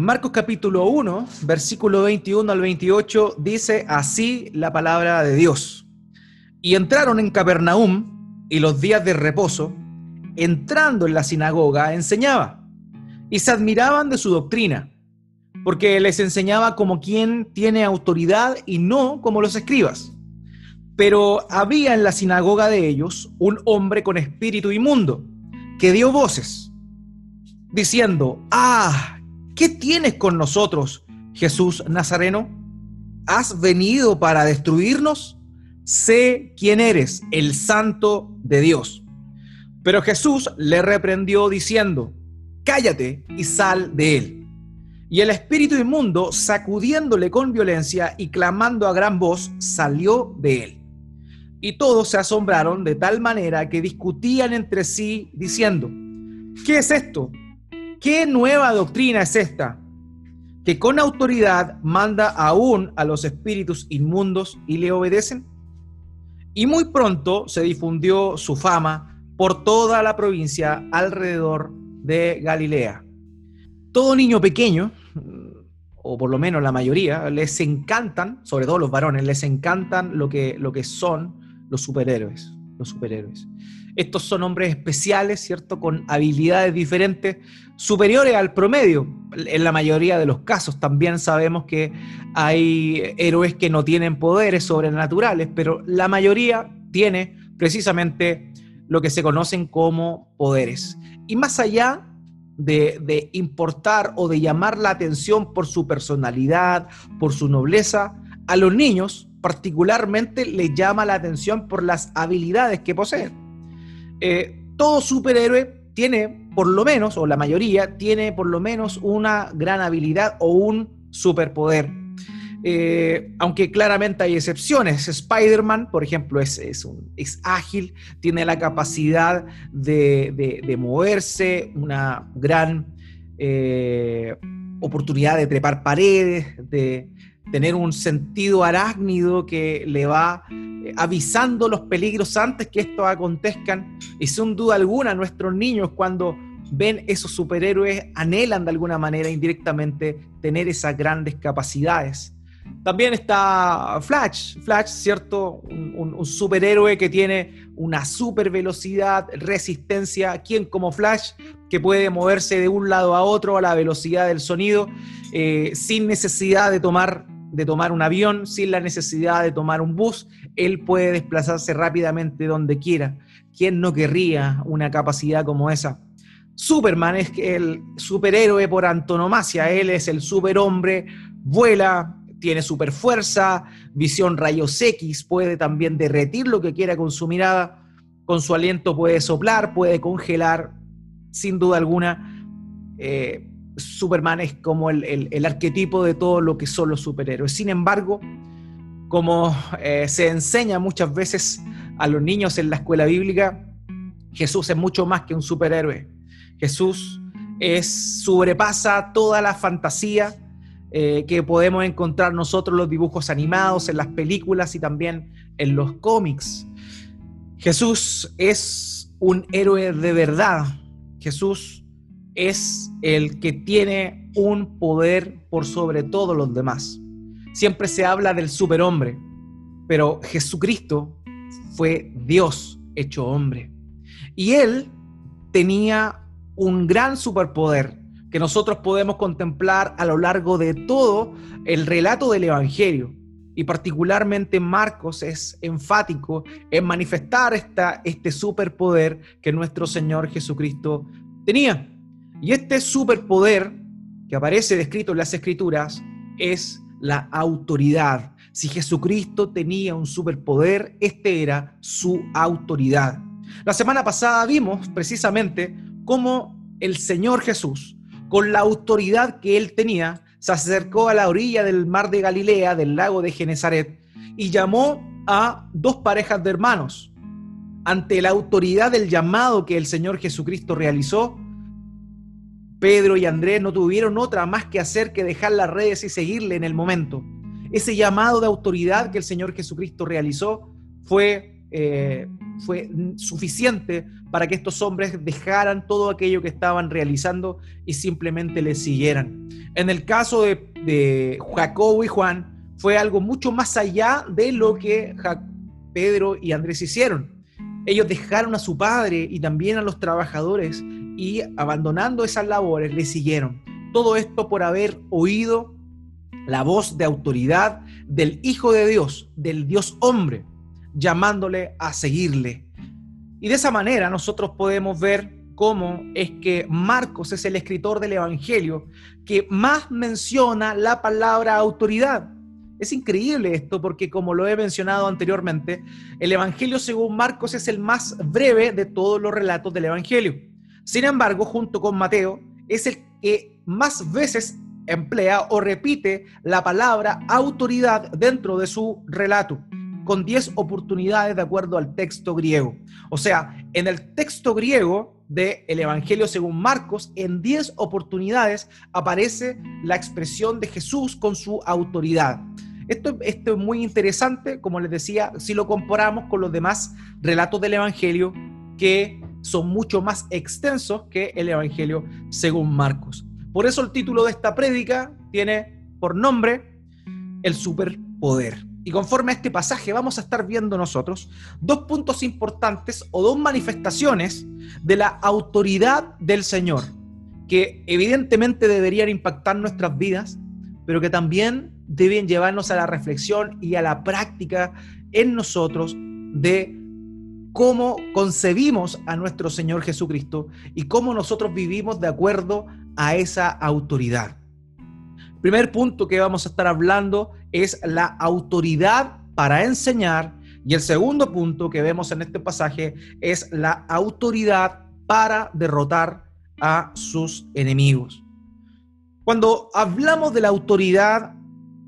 Marcos capítulo 1, versículo 21 al 28 dice así la palabra de Dios. Y entraron en Capernaum y los días de reposo, entrando en la sinagoga, enseñaba. Y se admiraban de su doctrina, porque les enseñaba como quien tiene autoridad y no como los escribas. Pero había en la sinagoga de ellos un hombre con espíritu inmundo, que dio voces, diciendo, ah, ¿qué tienes con nosotros, Jesús Nazareno? ¿Has venido para destruirnos? Sé quién eres, el santo de Dios. Pero Jesús le reprendió diciendo, cállate y sal de él. Y el espíritu inmundo, sacudiéndole con violencia y clamando a gran voz, salió de él. Y todos se asombraron de tal manera que discutían entre sí, diciendo, ¿qué es esto? ¿Qué nueva doctrina es esta? Que con autoridad manda aún a los espíritus inmundos y le obedecen. Y muy pronto se difundió su fama por toda la provincia alrededor de Galilea. Todo niño pequeño, o por lo menos la mayoría, les encantan, sobre todo los varones, les encantan lo que, lo que son los superhéroes. Los superhéroes. Estos son hombres especiales, ¿cierto? Con habilidades diferentes, superiores al promedio. En la mayoría de los casos también sabemos que hay héroes que no tienen poderes sobrenaturales, pero la mayoría tiene precisamente lo que se conocen como poderes. Y más allá de, importar o de llamar la atención por su personalidad, por su nobleza, a los niños particularmente les llama la atención por las habilidades que poseen. Eh, todo superhéroe tiene, por lo menos, o la mayoría, tiene por lo menos una gran habilidad o un superpoder. Eh, aunque claramente hay excepciones. Spider-Man, por ejemplo, es, es, ágil, tiene la capacidad de, moverse, una gran eh, oportunidad de trepar paredes, de, tener un sentido arácnido que le va eh, avisando los peligros antes que estos acontezcan. Y sin duda alguna, nuestros niños cuando ven esos superhéroes anhelan de alguna manera indirectamente tener esas grandes capacidades. También está Flash, Flash, ¿cierto? Un, superhéroe que tiene una super velocidad, resistencia. ¿Quién como Flash que puede moverse de un lado a otro a la velocidad del sonido eh, sin necesidad de tomar de tomar un avión, sin la necesidad de tomar un bus, él puede desplazarse rápidamente donde quiera. ¿Quién no querría una capacidad como esa? Superman es el superhéroe por antonomasia, él es el superhombre, vuela, tiene super fuerza, visión rayos X, puede también derretir lo que quiera con su mirada, con su aliento puede soplar, puede congelar, sin duda alguna. Eh, Superman es como el, arquetipo de todo lo que son los superhéroes. Sin embargo, como eh, se enseña muchas veces a los niños en la escuela bíblica, Jesús es mucho más que un superhéroe. Jesús es, sobrepasa toda la fantasía eh, que podemos encontrar nosotros en los dibujos animados, en las películas y también en los cómics. Jesús es un héroe de verdad. Jesús es el que tiene un poder por sobre todos los demás. Siempre se habla del superhombre, pero Jesucristo fue Dios hecho hombre. Y él tenía un gran superpoder que nosotros podemos contemplar a lo largo de todo el relato del Evangelio. Y particularmente Marcos es enfático en manifestar esta, este superpoder que nuestro Señor Jesucristo tenía. Y este superpoder que aparece descrito en las escrituras es la autoridad. Si Jesucristo tenía un superpoder, este era su autoridad. La semana pasada vimos precisamente cómo el Señor Jesús, con la autoridad que él tenía, se acercó a la orilla del mar de Galilea, del lago de Genezaret, y llamó a dos parejas de hermanos. Ante la autoridad del llamado que el Señor Jesucristo realizó, Pedro y Andrés no tuvieron otra más que hacer que dejar las redes y seguirle en el momento. Ese llamado de autoridad que el Señor Jesucristo realizó fue eh, fue suficiente para que estos hombres dejaran todo aquello que estaban realizando y simplemente le siguieran. En el caso de, de Jacobo y Juan, fue algo mucho más allá de lo que Pedro y Andrés hicieron. Ellos dejaron a su padre y también a los trabajadores y abandonando esas labores le siguieron. Todo esto por haber oído la voz de autoridad del Hijo de Dios, del Dios hombre, llamándole a seguirle. Y de esa manera nosotros podemos ver cómo es que Marcos es el escritor del Evangelio que más menciona la palabra autoridad. Es increíble esto porque como lo he mencionado anteriormente, el Evangelio según Marcos es el más breve de todos los relatos del Evangelio. Sin embargo, junto con Mateo, es el que más veces emplea o repite la palabra autoridad dentro de su relato, con 10 oportunidades de acuerdo al texto griego. O sea, en el texto griego del el Evangelio según Marcos, en 10 oportunidades aparece la expresión de Jesús con su autoridad. Esto, es muy interesante, como les decía, si lo comparamos con los demás relatos del Evangelio, que son mucho más extensos que el Evangelio según Marcos. Por eso el título de esta prédica tiene por nombre el superpoder. Y conforme a este pasaje vamos a estar viendo nosotros dos puntos importantes o dos manifestaciones de la autoridad del Señor, que evidentemente deberían impactar nuestras vidas, pero que también deben llevarnos a la reflexión y a la práctica en nosotros de cómo concebimos a nuestro Señor Jesucristo y cómo nosotros vivimos de acuerdo a esa autoridad. Primer punto que vamos a estar hablando es la autoridad para enseñar y el segundo punto que vemos en este pasaje es la autoridad para derrotar a sus enemigos. Cuando hablamos de la autoridad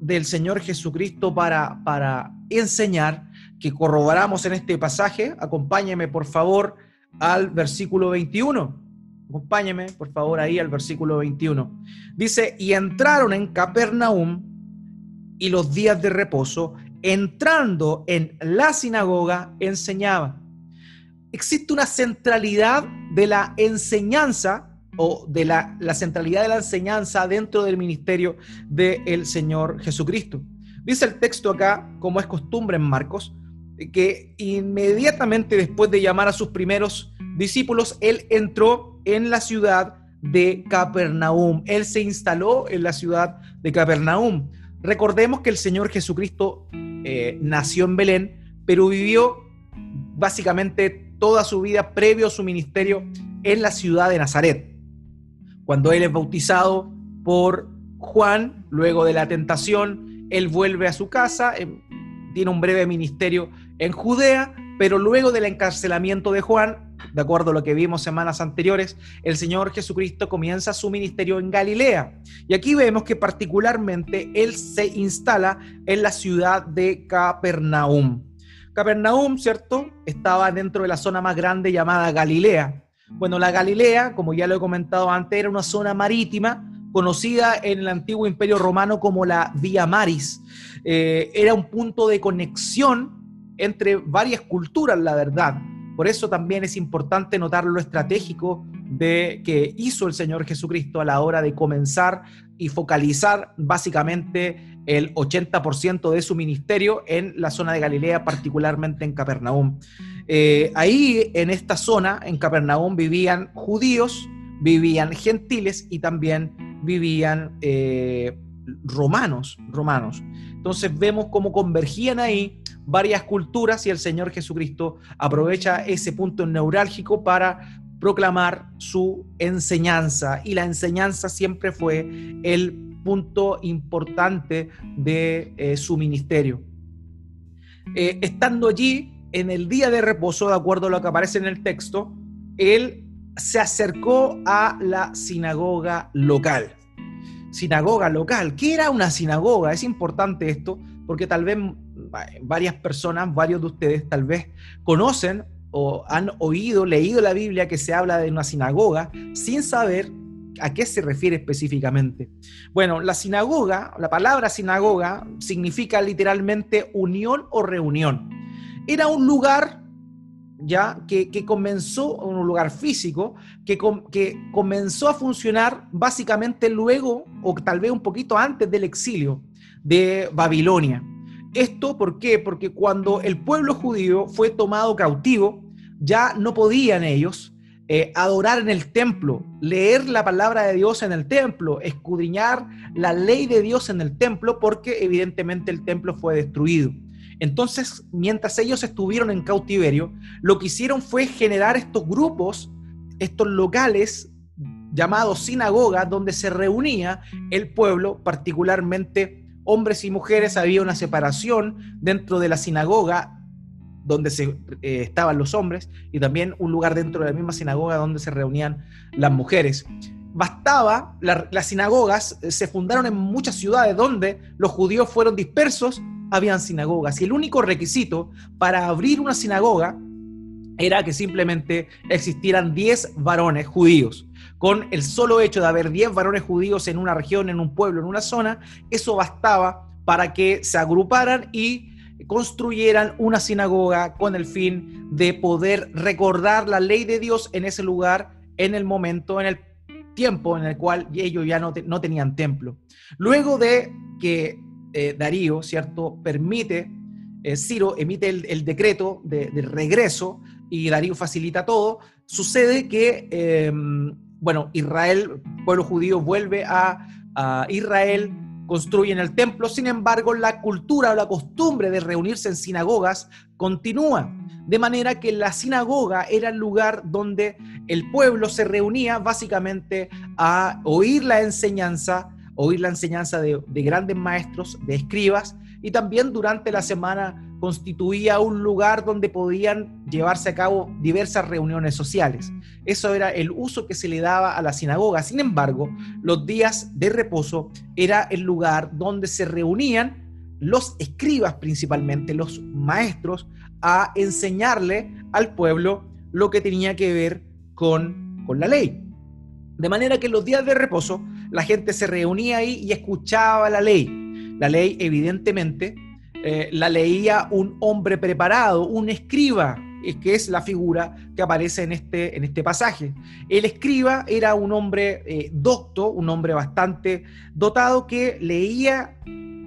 del Señor Jesucristo para, para enseñar, que corroboramos en este pasaje. Acompáñeme, por favor, al versículo 21. Acompáñeme, por favor, ahí al versículo 21. Dice, y entraron en Capernaum y los días de reposo, entrando en la sinagoga, enseñaba. Existe una centralidad de la enseñanza o de la, centralidad de la enseñanza dentro del ministerio del Señor Jesucristo. Dice el texto acá, como es costumbre en Marcos, que inmediatamente después de llamar a sus primeros discípulos, él entró en la ciudad de Capernaum. Él se instaló en la ciudad de Capernaum. Recordemos que el Señor Jesucristo eh, nació en Belén, pero vivió básicamente toda su vida previo a su ministerio en la ciudad de Nazaret cuando él es bautizado por Juan, luego de la tentación, él vuelve a su casa, em, tiene un breve ministerio en Judea, pero luego del encarcelamiento de Juan, de acuerdo a lo que vimos semanas anteriores, el Señor Jesucristo comienza su ministerio en Galilea. Y aquí vemos que particularmente él se instala en la ciudad de Capernaum. Capernaum, ¿cierto? Estaba dentro de la zona más grande llamada Galilea. Bueno, la Galilea, como ya lo he comentado antes, era una zona marítima conocida en el antiguo imperio romano como la Via Maris. Eh, era un punto de conexión entre varias culturas, la verdad. Por eso también es importante notar lo estratégico de que hizo el Señor Jesucristo a la hora de comenzar y focalizar básicamente el 80% de su ministerio en la zona de Galilea, particularmente en Capernaum. Eh, ahí, en esta zona, en Capernaum, vivían judíos, vivían gentiles y también vivían eh, romanos, romanos. Entonces vemos cómo convergían ahí varias culturas y el Señor Jesucristo aprovecha ese punto neurálgico para proclamar su enseñanza y la enseñanza siempre fue el punto importante de eh, su ministerio. estando allí, en el día de reposo, de acuerdo a lo que aparece en el texto, él se acercó a la sinagoga local. Sinagoga local. ¿Qué era una sinagoga? Es importante esto porque tal vez varias personas, varios de ustedes tal vez conocen o han oído, leído la Biblia que se habla de una sinagoga sin saber a qué se refiere específicamente. Bueno, la sinagoga, la palabra sinagoga significa literalmente unión o reunión era un lugar ya que, comenzó en un lugar físico, que, que comenzó a funcionar básicamente luego o tal vez un poquito antes del exilio de Babilonia. ¿Esto por qué? Porque cuando el pueblo judío fue tomado cautivo, ya no podían ellos eh, adorar en el templo, leer la palabra de Dios en el templo, escudriñar la ley de Dios en el templo, porque evidentemente el templo fue destruido. Entonces, mientras ellos estuvieron en cautiverio, lo que hicieron fue generar estos grupos, estos locales llamados sinagogas, donde se reunía el pueblo, particularmente hombres y mujeres, había una separación dentro de la sinagoga donde se, eh, estaban los hombres y también un lugar dentro de la misma sinagoga donde se reunían las mujeres. Bastaba, las sinagogas eh, se fundaron en muchas ciudades donde los judíos fueron dispersos, habían sinagogas y el único requisito para abrir una sinagoga era que simplemente existieran 10 varones judíos con el solo hecho de haber 10 varones judíos en una región, en un pueblo, en una zona, eso bastaba para que se agruparan y construyeran una sinagoga con el fin de poder recordar la ley de Dios en ese lugar, en el momento, en el tiempo en el cual ellos ya no, tenían templo. Luego de que eh, Darío, ¿cierto?, permite, eh, Ciro emite el, decreto de, regreso y Darío facilita todo, sucede que em, bueno, Israel, pueblo judío, vuelve a, Israel, construyen el templo, sin embargo, la cultura o la costumbre de reunirse en sinagogas continúa. De manera que la sinagoga era el lugar donde el pueblo se reunía básicamente a oír la enseñanza, oír la enseñanza de, de grandes maestros, de escribas, y también durante la semana constituía un lugar donde podían llevarse a cabo diversas reuniones sociales. Eso era el uso que se le daba a la sinagoga. Sin embargo, los días de reposo era el lugar donde se reunían los escribas principalmente, los maestros, a enseñarle al pueblo lo que tenía que ver con, con la ley. De manera que los días de reposo la gente se reunía ahí y escuchaba la ley. La ley, evidentemente, eh, la leía un hombre preparado, un escriba, que es la figura que aparece en este, en este pasaje. El escriba era un hombre eh, docto, un hombre bastante dotado que leía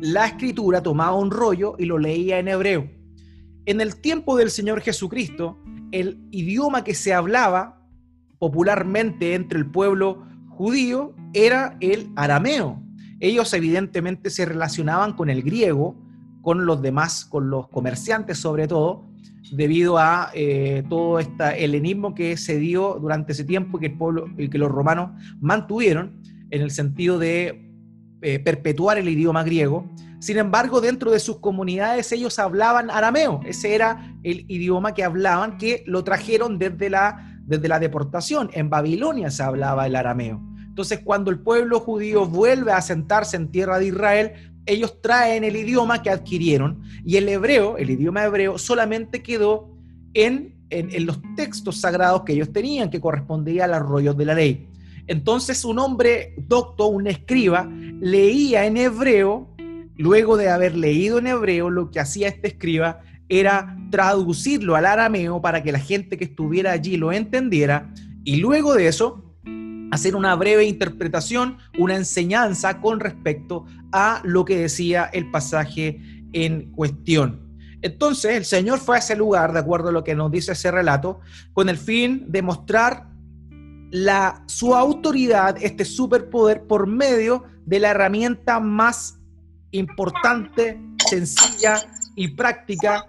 la escritura, tomaba un rollo y lo leía en hebreo. En el tiempo del Señor Jesucristo, el idioma que se hablaba popularmente entre el pueblo judío era el arameo. Ellos evidentemente se relacionaban con el griego, con los demás, con los comerciantes sobre todo, debido a eh, todo este helenismo que se dio durante ese tiempo que el pueblo, que los romanos mantuvieron en el sentido de eh, perpetuar el idioma griego. Sin embargo, dentro de sus comunidades ellos hablaban arameo. Ese era el idioma que hablaban, que lo trajeron desde la, desde la deportación. En Babilonia se hablaba el arameo. Entonces, cuando el pueblo judío vuelve a sentarse en tierra de Israel, ellos traen el idioma que adquirieron y el hebreo, el idioma hebreo, solamente quedó en, en, los textos sagrados que ellos tenían, que correspondía a los rollos de la ley. Entonces, un hombre docto, un escriba, leía en hebreo, luego de haber leído en hebreo, lo que hacía este escriba era traducirlo al arameo para que la gente que estuviera allí lo entendiera, y luego de eso hacer una breve interpretación, una enseñanza con respecto a lo que decía el pasaje en cuestión. Entonces el Señor fue a ese lugar, de acuerdo a lo que nos dice ese relato, con el fin de mostrar la, su autoridad, este superpoder, por medio de la herramienta más importante, sencilla y práctica.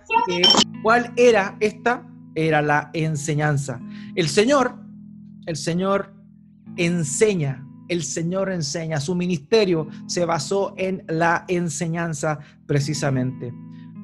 ¿Cuál era esta? Era la enseñanza. El Señor, el Señor enseña, el Señor enseña, su ministerio se basó en la enseñanza precisamente.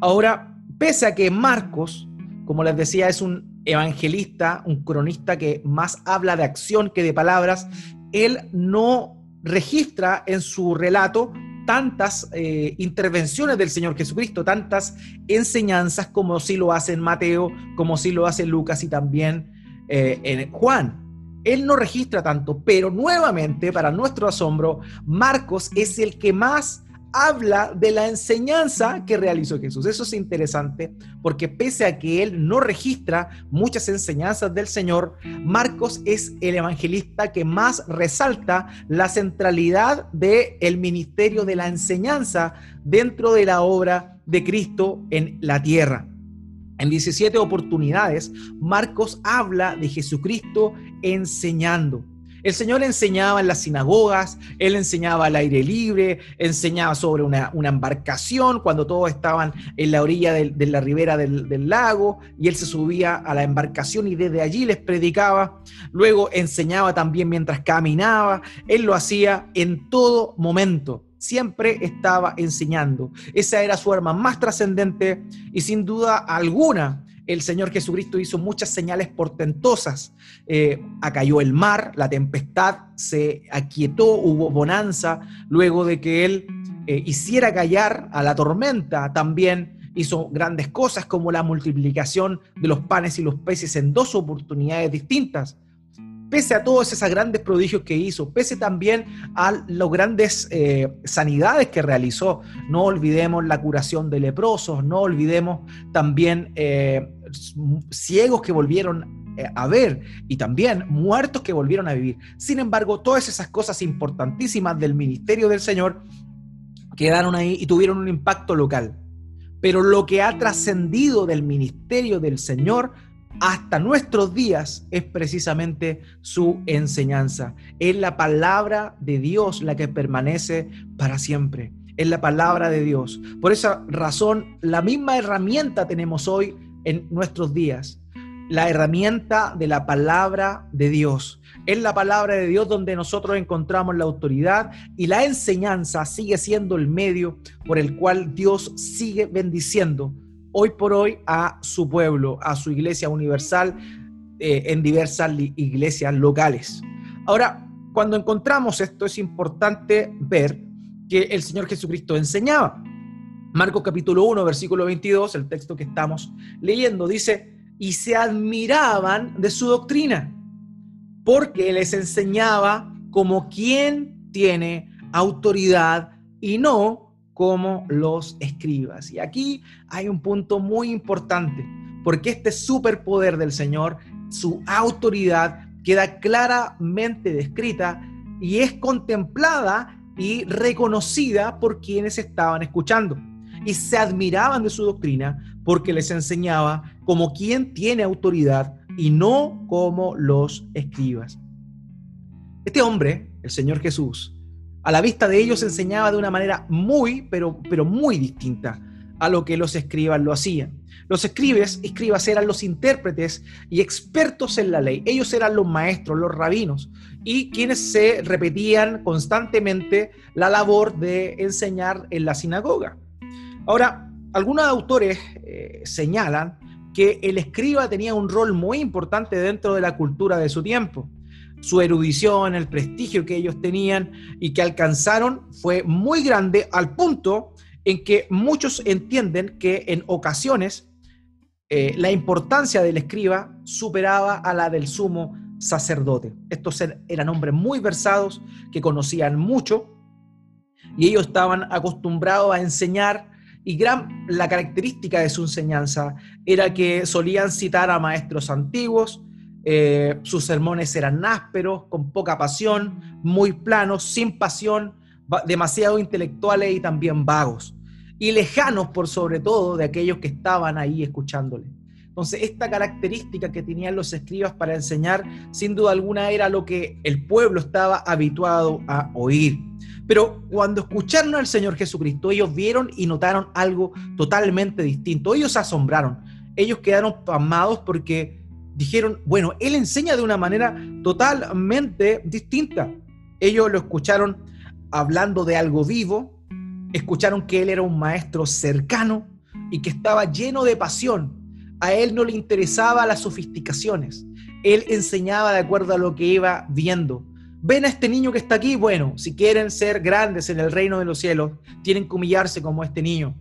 Ahora, pese a que Marcos, como les decía, es un evangelista, un cronista que más habla de acción que de palabras, él no registra en su relato tantas eh, intervenciones del Señor Jesucristo, tantas enseñanzas como si lo hace en Mateo, como si lo hace Lucas y también eh, en Juan. Él no registra tanto, pero nuevamente, para nuestro asombro, Marcos es el que más habla de la enseñanza que realizó Jesús. Eso es interesante porque pese a que él no registra muchas enseñanzas del Señor, Marcos es el evangelista que más resalta la centralidad del el ministerio de la enseñanza dentro de la obra de Cristo en la tierra. En 17 oportunidades, Marcos habla de Jesucristo enseñando. El Señor enseñaba en las sinagogas, Él enseñaba al aire libre, enseñaba sobre una, embarcación cuando todos estaban en la orilla de, la ribera del, del, lago y Él se subía a la embarcación y desde allí les predicaba. Luego enseñaba también mientras caminaba. Él lo hacía en todo momento. Siempre estaba enseñando. Esa era su arma más trascendente y sin duda alguna el Señor Jesucristo hizo muchas señales portentosas. Eh, acayó el mar, la tempestad se aquietó, hubo bonanza, luego de que Él eh, hiciera callar a la tormenta, también hizo grandes cosas como la multiplicación de los panes y los peces en dos oportunidades distintas pese a todos esos grandes prodigios que hizo, pese también a las grandes eh, sanidades que realizó. No olvidemos la curación de leprosos, no olvidemos también eh, ciegos que volvieron eh, a ver y también muertos que volvieron a vivir. Sin embargo, todas esas cosas importantísimas del ministerio del Señor quedaron ahí y tuvieron un impacto local. Pero lo que ha trascendido del ministerio del Señor hasta nuestros días es precisamente su enseñanza. Es la palabra de Dios la que permanece para siempre. Es la palabra de Dios. Por esa razón, la misma herramienta tenemos hoy en nuestros días. La herramienta de la palabra de Dios. Es la palabra de Dios donde nosotros encontramos la autoridad y la enseñanza sigue siendo el medio por el cual Dios sigue bendiciendo hoy por hoy a su pueblo, a su iglesia universal eh, en diversas iglesias locales. Ahora, cuando encontramos esto es importante ver que el Señor Jesucristo enseñaba. Marcos capítulo 1, versículo 22, el texto que estamos leyendo, dice, y se admiraban de su doctrina, porque les enseñaba como quien tiene autoridad y no como los escribas. Y aquí hay un punto muy importante, porque este superpoder del Señor, su autoridad, queda claramente descrita y es contemplada y reconocida por quienes estaban escuchando. Y se admiraban de su doctrina porque les enseñaba como quien tiene autoridad y no como los escribas. Este hombre, el Señor Jesús, a la vista de ellos enseñaba de una manera muy, pero, pero muy distinta a lo que los escribas lo hacían. Los escribes, escribas eran los intérpretes y expertos en la ley. Ellos eran los maestros, los rabinos, y quienes se repetían constantemente la labor de enseñar en la sinagoga. Ahora, algunos autores eh, señalan que el escriba tenía un rol muy importante dentro de la cultura de su tiempo su erudición, el prestigio que ellos tenían y que alcanzaron fue muy grande al punto en que muchos entienden que en ocasiones eh, la importancia del escriba superaba a la del sumo sacerdote. Estos eran hombres muy versados que conocían mucho y ellos estaban acostumbrados a enseñar y gran, la característica de su enseñanza era que solían citar a maestros antiguos, eh, sus sermones eran ásperos, con poca pasión, muy planos, sin pasión, demasiado intelectuales y también vagos. Y lejanos por sobre todo de aquellos que estaban ahí escuchándole. Entonces, esta característica que tenían los escribas para enseñar, sin duda alguna, era lo que el pueblo estaba habituado a oír. Pero cuando escucharon al Señor Jesucristo, ellos vieron y notaron algo totalmente distinto. Ellos se asombraron. Ellos quedaron pasmados porque dijeron, bueno, él enseña de una manera totalmente distinta. Ellos lo escucharon hablando de algo vivo, escucharon que él era un maestro cercano y que estaba lleno de pasión. A él no le interesaba las sofisticaciones. Él enseñaba de acuerdo a lo que iba viendo. Ven a este niño que está aquí. Bueno, si quieren ser grandes en el reino de los cielos, tienen que humillarse como este niño.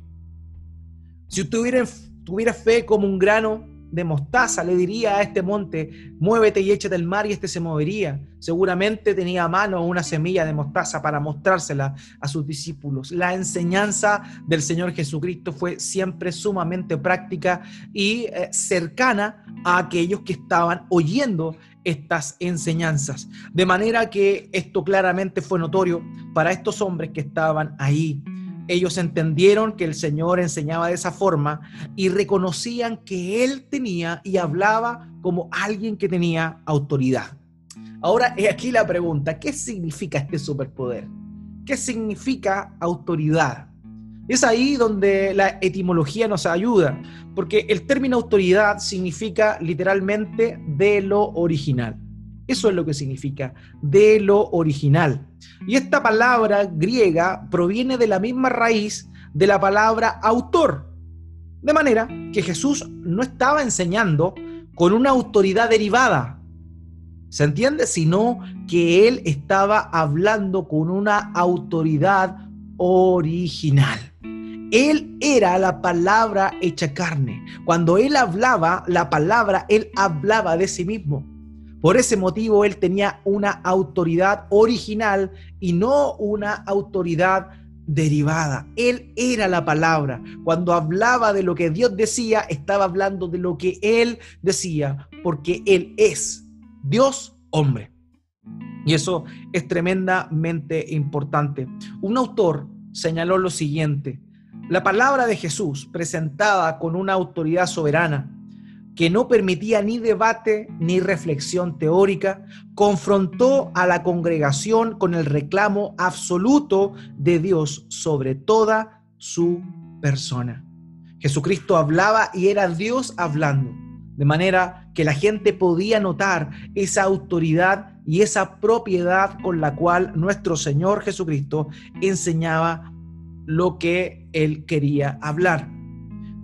Si tuviera, tuviera fe como un grano de mostaza le diría a este monte, muévete y échate al mar y este se movería. Seguramente tenía a mano una semilla de mostaza para mostrársela a sus discípulos. La enseñanza del Señor Jesucristo fue siempre sumamente práctica y eh, cercana a aquellos que estaban oyendo estas enseñanzas. De manera que esto claramente fue notorio para estos hombres que estaban ahí. Ellos entendieron que el Señor enseñaba de esa forma y reconocían que Él tenía y hablaba como alguien que tenía autoridad. Ahora, aquí la pregunta, ¿qué significa este superpoder? ¿Qué significa autoridad? Es ahí donde la etimología nos ayuda, porque el término autoridad significa literalmente de lo original. Eso es lo que significa, de lo original. Y esta palabra griega proviene de la misma raíz de la palabra autor. De manera que Jesús no estaba enseñando con una autoridad derivada, ¿se entiende? Sino que él estaba hablando con una autoridad original. Él era la palabra hecha carne. Cuando él hablaba la palabra, él hablaba de sí mismo. Por ese motivo él tenía una autoridad original y no una autoridad derivada. Él era la palabra. Cuando hablaba de lo que Dios decía, estaba hablando de lo que él decía, porque él es Dios hombre. Y eso es tremendamente importante. Un autor señaló lo siguiente, la palabra de Jesús, presentada con una autoridad soberana, que no permitía ni debate ni reflexión teórica, confrontó a la congregación con el reclamo absoluto de Dios sobre toda su persona. Jesucristo hablaba y era Dios hablando, de manera que la gente podía notar esa autoridad y esa propiedad con la cual nuestro Señor Jesucristo enseñaba lo que él quería hablar.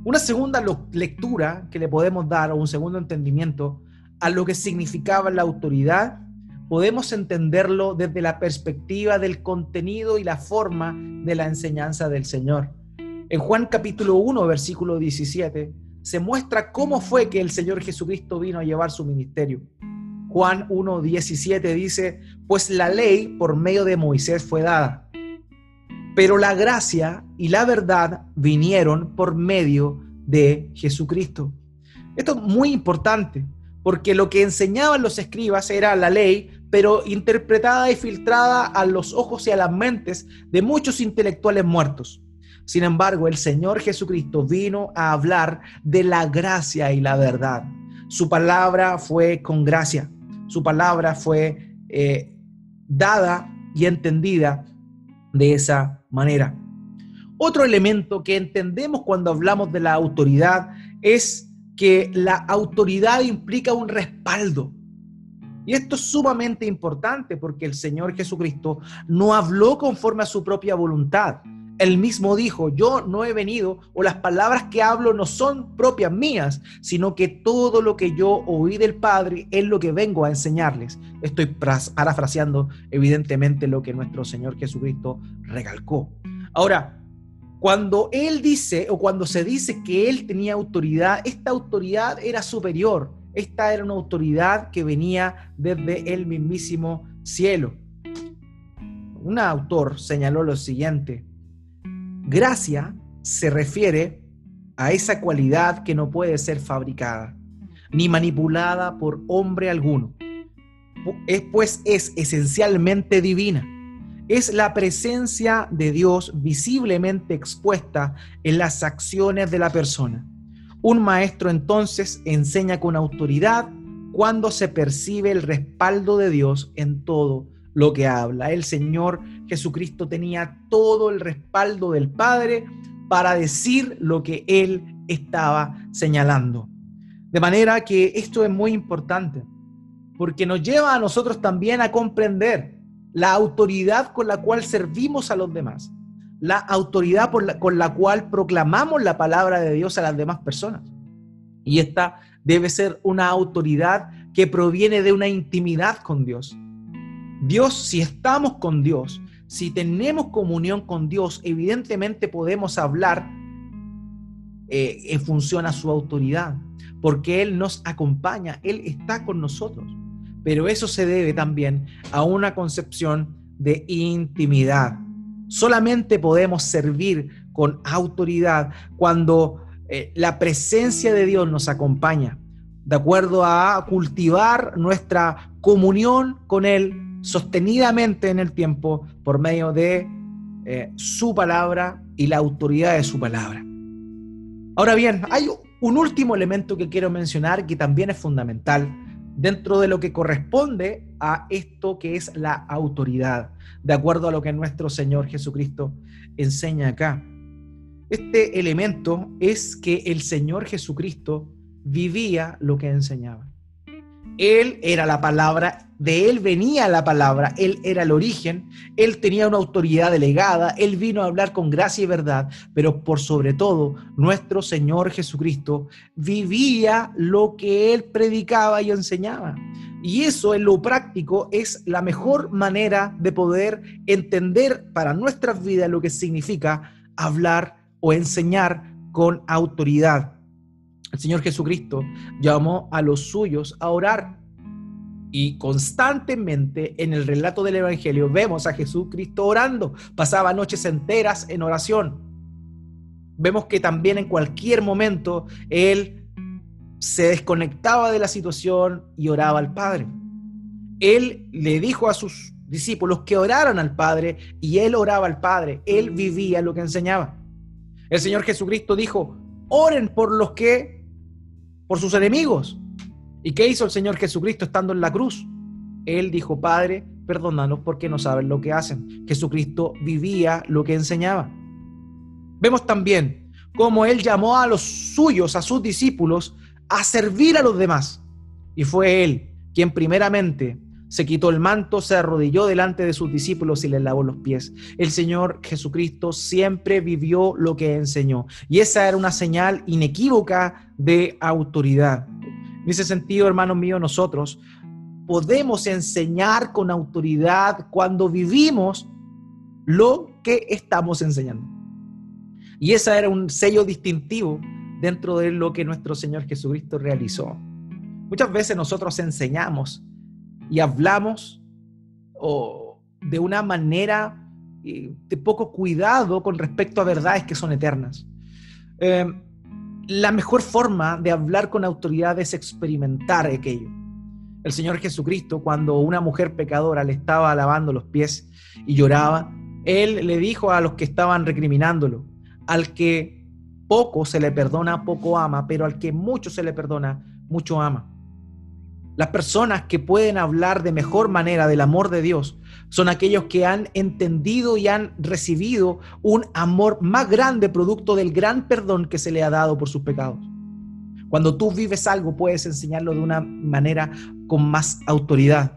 Una segunda lectura que le podemos dar o un segundo entendimiento a lo que significaba la autoridad, podemos entenderlo desde la perspectiva del contenido y la forma de la enseñanza del Señor. En Juan capítulo 1, versículo 17, se muestra cómo fue que el Señor Jesucristo vino a llevar su ministerio. Juan 1, 17 dice, pues la ley por medio de Moisés fue dada pero la gracia y la verdad vinieron por medio de Jesucristo. Esto es muy importante, porque lo que enseñaban los escribas era la ley, pero interpretada y filtrada a los ojos y a las mentes de muchos intelectuales muertos. Sin embargo, el Señor Jesucristo vino a hablar de la gracia y la verdad. Su palabra fue con gracia, su palabra fue eh, dada y entendida de esa manera. Otro elemento que entendemos cuando hablamos de la autoridad es que la autoridad implica un respaldo. Y esto es sumamente importante porque el Señor Jesucristo no habló conforme a su propia voluntad, él mismo dijo, yo no he venido o las palabras que hablo no son propias mías, sino que todo lo que yo oí del Padre es lo que vengo a enseñarles. Estoy parafraseando evidentemente lo que nuestro Señor Jesucristo recalcó. Ahora, cuando Él dice o cuando se dice que Él tenía autoridad, esta autoridad era superior. Esta era una autoridad que venía desde el mismísimo cielo. Un autor señaló lo siguiente, Gracia se refiere a esa cualidad que no puede ser fabricada ni manipulada por hombre alguno, pues es esencialmente divina. Es la presencia de Dios visiblemente expuesta en las acciones de la persona. Un maestro entonces enseña con autoridad cuando se percibe el respaldo de Dios en todo lo que habla. El Señor Jesucristo tenía todo el respaldo del Padre para decir lo que Él estaba señalando. De manera que esto es muy importante, porque nos lleva a nosotros también a comprender la autoridad con la cual servimos a los demás, la autoridad con la cual proclamamos la palabra de Dios a las demás personas. Y esta debe ser una autoridad que proviene de una intimidad con Dios Dios, si estamos con Dios, si tenemos comunión con Dios, evidentemente podemos hablar eh, en función a su autoridad. porque Él nos acompaña, Él está con nosotros. Pero eso se debe también a una concepción de intimidad. Solamente podemos servir con autoridad cuando eh, la presencia de Dios nos acompaña, de acuerdo a cultivar nuestra comunión con Él sostenidamente en el tiempo por medio de eh, su palabra y la autoridad de su palabra. Ahora bien, hay un último elemento que quiero mencionar que también es fundamental dentro de lo que corresponde a esto que es la autoridad, de acuerdo a lo que nuestro Señor Jesucristo enseña acá. Este elemento es que el Señor Jesucristo vivía lo que enseñaba. Él era la palabra, de Él venía la palabra, Él era el origen, Él tenía una autoridad delegada, Él vino a hablar con gracia y verdad, pero por sobre todo nuestro Señor Jesucristo vivía lo que Él predicaba y enseñaba. Y eso en lo práctico es la mejor manera de poder entender para nuestras vidas lo que significa hablar o enseñar con autoridad. El Señor Jesucristo llamó a los suyos a orar. Y constantemente en el relato del Evangelio vemos a Jesucristo orando. Pasaba noches enteras en oración. Vemos que también en cualquier momento Él se desconectaba de la situación y oraba al Padre. Él le dijo a sus discípulos que oraran al Padre y Él oraba al Padre. Él vivía lo que enseñaba. El Señor Jesucristo dijo, oren por los que por sus enemigos. ¿Y qué hizo el Señor Jesucristo estando en la cruz? Él dijo, Padre, perdónanos porque no saben lo que hacen. Jesucristo vivía lo que enseñaba. Vemos también cómo Él llamó a los suyos, a sus discípulos, a servir a los demás. Y fue Él quien primeramente se quitó el manto, se arrodilló delante de sus discípulos y les lavó los pies. El Señor Jesucristo siempre vivió lo que enseñó. Y esa era una señal inequívoca de autoridad. En ese sentido, hermanos míos, nosotros podemos enseñar con autoridad cuando vivimos lo que estamos enseñando. Y ese era un sello distintivo dentro de lo que nuestro Señor Jesucristo realizó. Muchas veces nosotros enseñamos y hablamos o de una manera eh, de poco cuidado con respecto a verdades que son eternas. Eh, la mejor forma de hablar con autoridad es experimentar aquello. El Señor Jesucristo, cuando una mujer pecadora le estaba lavando los pies y lloraba, Él le dijo a los que estaban recriminándolo, al que poco se le perdona, poco ama, pero al que mucho se le perdona, mucho ama. Las personas que pueden hablar de mejor manera del amor de Dios son aquellos que han entendido y han recibido un amor más grande producto del gran perdón que se le ha dado por sus pecados. Cuando tú vives algo puedes enseñarlo de una manera con más autoridad.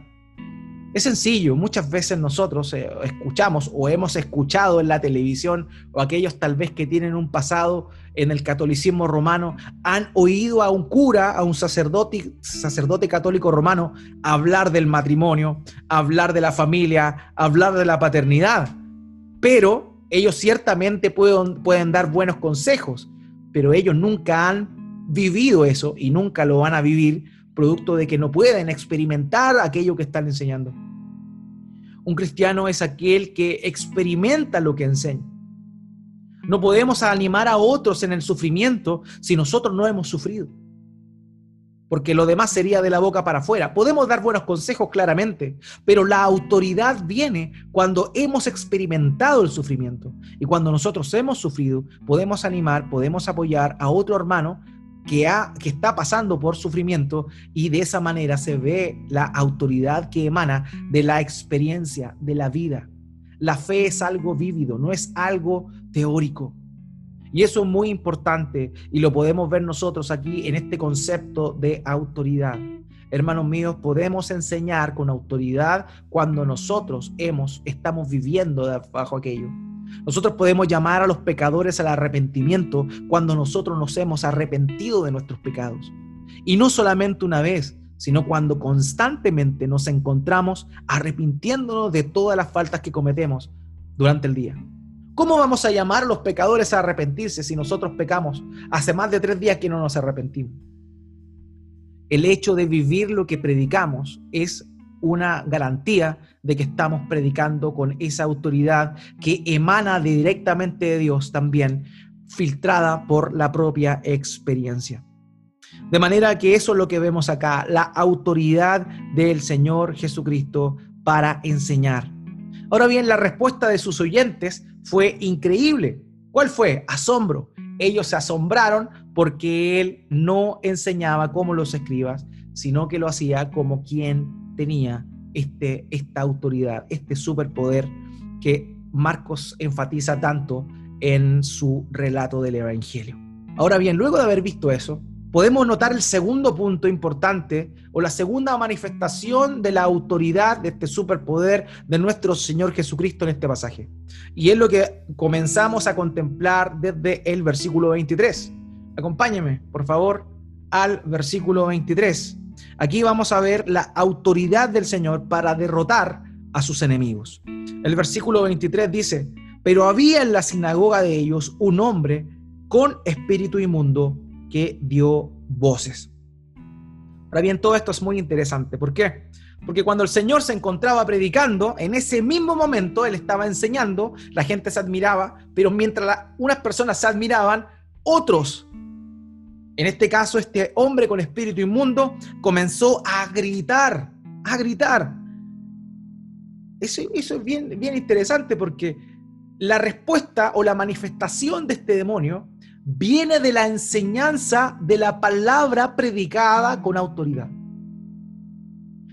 Es sencillo, muchas veces nosotros eh, escuchamos o hemos escuchado en la televisión o aquellos tal vez que tienen un pasado en el catolicismo romano han oído a un cura, a un sacerdote, católico romano hablar del matrimonio, hablar de la familia, hablar de la paternidad. Pero ellos ciertamente pueden dar buenos consejos, pero ellos nunca han vivido eso y nunca lo van a vivir producto de que no pueden experimentar aquello que están enseñando. Un cristiano es aquel que experimenta lo que enseña. No podemos animar a otros en el sufrimiento si nosotros no hemos sufrido. Porque lo demás sería de la boca para afuera. Podemos dar buenos consejos claramente, pero la autoridad viene cuando hemos experimentado el sufrimiento. Y cuando nosotros hemos sufrido, podemos animar, podemos apoyar a otro hermano que, ha, que está pasando por sufrimiento y de esa manera se ve la autoridad que emana de la experiencia, de la vida. La fe es algo vívido, no es algo teórico. Y eso es muy importante y lo podemos ver nosotros aquí en este concepto de autoridad. Hermanos míos, podemos enseñar con autoridad cuando nosotros hemos, estamos viviendo bajo aquello. Nosotros podemos llamar a los pecadores al arrepentimiento cuando nosotros nos hemos arrepentido de nuestros pecados. Y no solamente una vez, sino cuando constantemente nos encontramos arrepintiéndonos de todas las faltas que cometemos durante el día. ¿Cómo vamos a llamar a los pecadores a arrepentirse si nosotros pecamos hace más de tres días que no nos arrepentimos? El hecho de vivir lo que predicamos es una garantía de que estamos predicando con esa autoridad que emana directamente de Dios también, filtrada por la propia experiencia. De manera que eso es lo que vemos acá, la autoridad del Señor Jesucristo para enseñar. Ahora bien, la respuesta de sus oyentes fue increíble. ¿Cuál fue? Asombro. Ellos se asombraron porque él no enseñaba como los escribas, sino que lo hacía como quien tenía este, esta autoridad, este superpoder que Marcos enfatiza tanto en su relato del Evangelio. Ahora bien, luego de haber visto eso, podemos notar el segundo punto importante o la segunda manifestación de la autoridad de este superpoder de nuestro Señor Jesucristo en este pasaje. Y es lo que comenzamos a contemplar desde el versículo 23. Acompáñeme, por favor, al versículo 23. Aquí vamos a ver la autoridad del Señor para derrotar a sus enemigos. El versículo 23 dice, pero había en la sinagoga de ellos un hombre con espíritu inmundo que dio voces. Ahora bien, todo esto es muy interesante. ¿Por qué? Porque cuando el Señor se encontraba predicando, en ese mismo momento Él estaba enseñando, la gente se admiraba, pero mientras unas personas se admiraban, otros, en este caso este hombre con espíritu inmundo, comenzó a gritar, a gritar. Eso, es bien, bien interesante porque la respuesta o la manifestación de este demonio viene de la enseñanza de la palabra predicada con autoridad.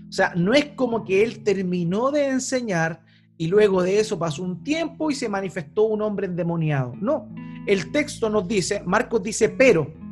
O sea, no es como que él terminó de enseñar y luego de eso pasó un tiempo y se manifestó un hombre endemoniado. No, el texto nos dice, Marcos dice pero,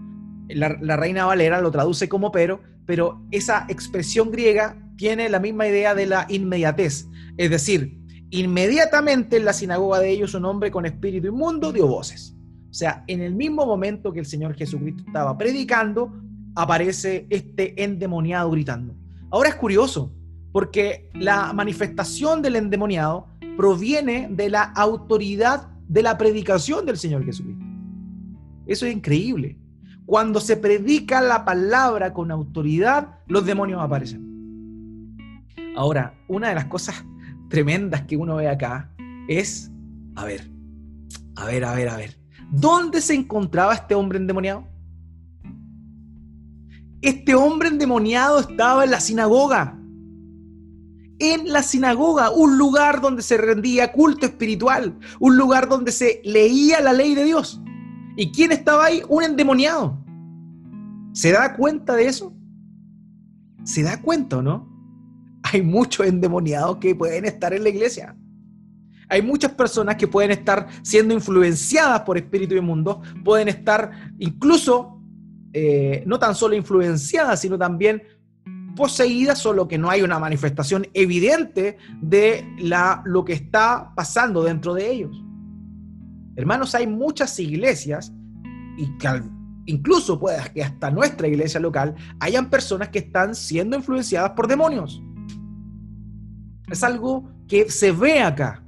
la, reina Valera lo traduce como pero, pero esa expresión griega tiene la misma idea de la inmediatez. Es decir, inmediatamente en la sinagoga de ellos un hombre con espíritu inmundo dio voces. O sea, en el mismo momento que el Señor Jesucristo estaba predicando, aparece este endemoniado gritando. Ahora es curioso, porque la manifestación del endemoniado proviene de la autoridad de la predicación del Señor Jesucristo. Eso es increíble. Cuando se predica la palabra con autoridad, los demonios aparecen. Ahora, una de las cosas tremendas que uno ve acá es, a ver, a ver, a ver, a ver. ¿Dónde se encontraba este hombre endemoniado? Este hombre endemoniado estaba en la sinagoga. En la sinagoga, un lugar donde se rendía culto espiritual, un lugar donde se leía la ley de Dios. ¿Y quién estaba ahí? Un endemoniado. ¿Se da cuenta de eso? ¿Se da cuenta o no? Hay muchos endemoniados que pueden estar en la iglesia. Hay muchas personas que pueden estar siendo influenciadas por espíritu inmundo, pueden estar incluso eh, no tan solo influenciadas, sino también poseídas, solo que no hay una manifestación evidente de la, lo que está pasando dentro de ellos. Hermanos, hay muchas iglesias y incluso puede que hasta nuestra iglesia local hayan personas que están siendo influenciadas por demonios. Es algo que se ve acá.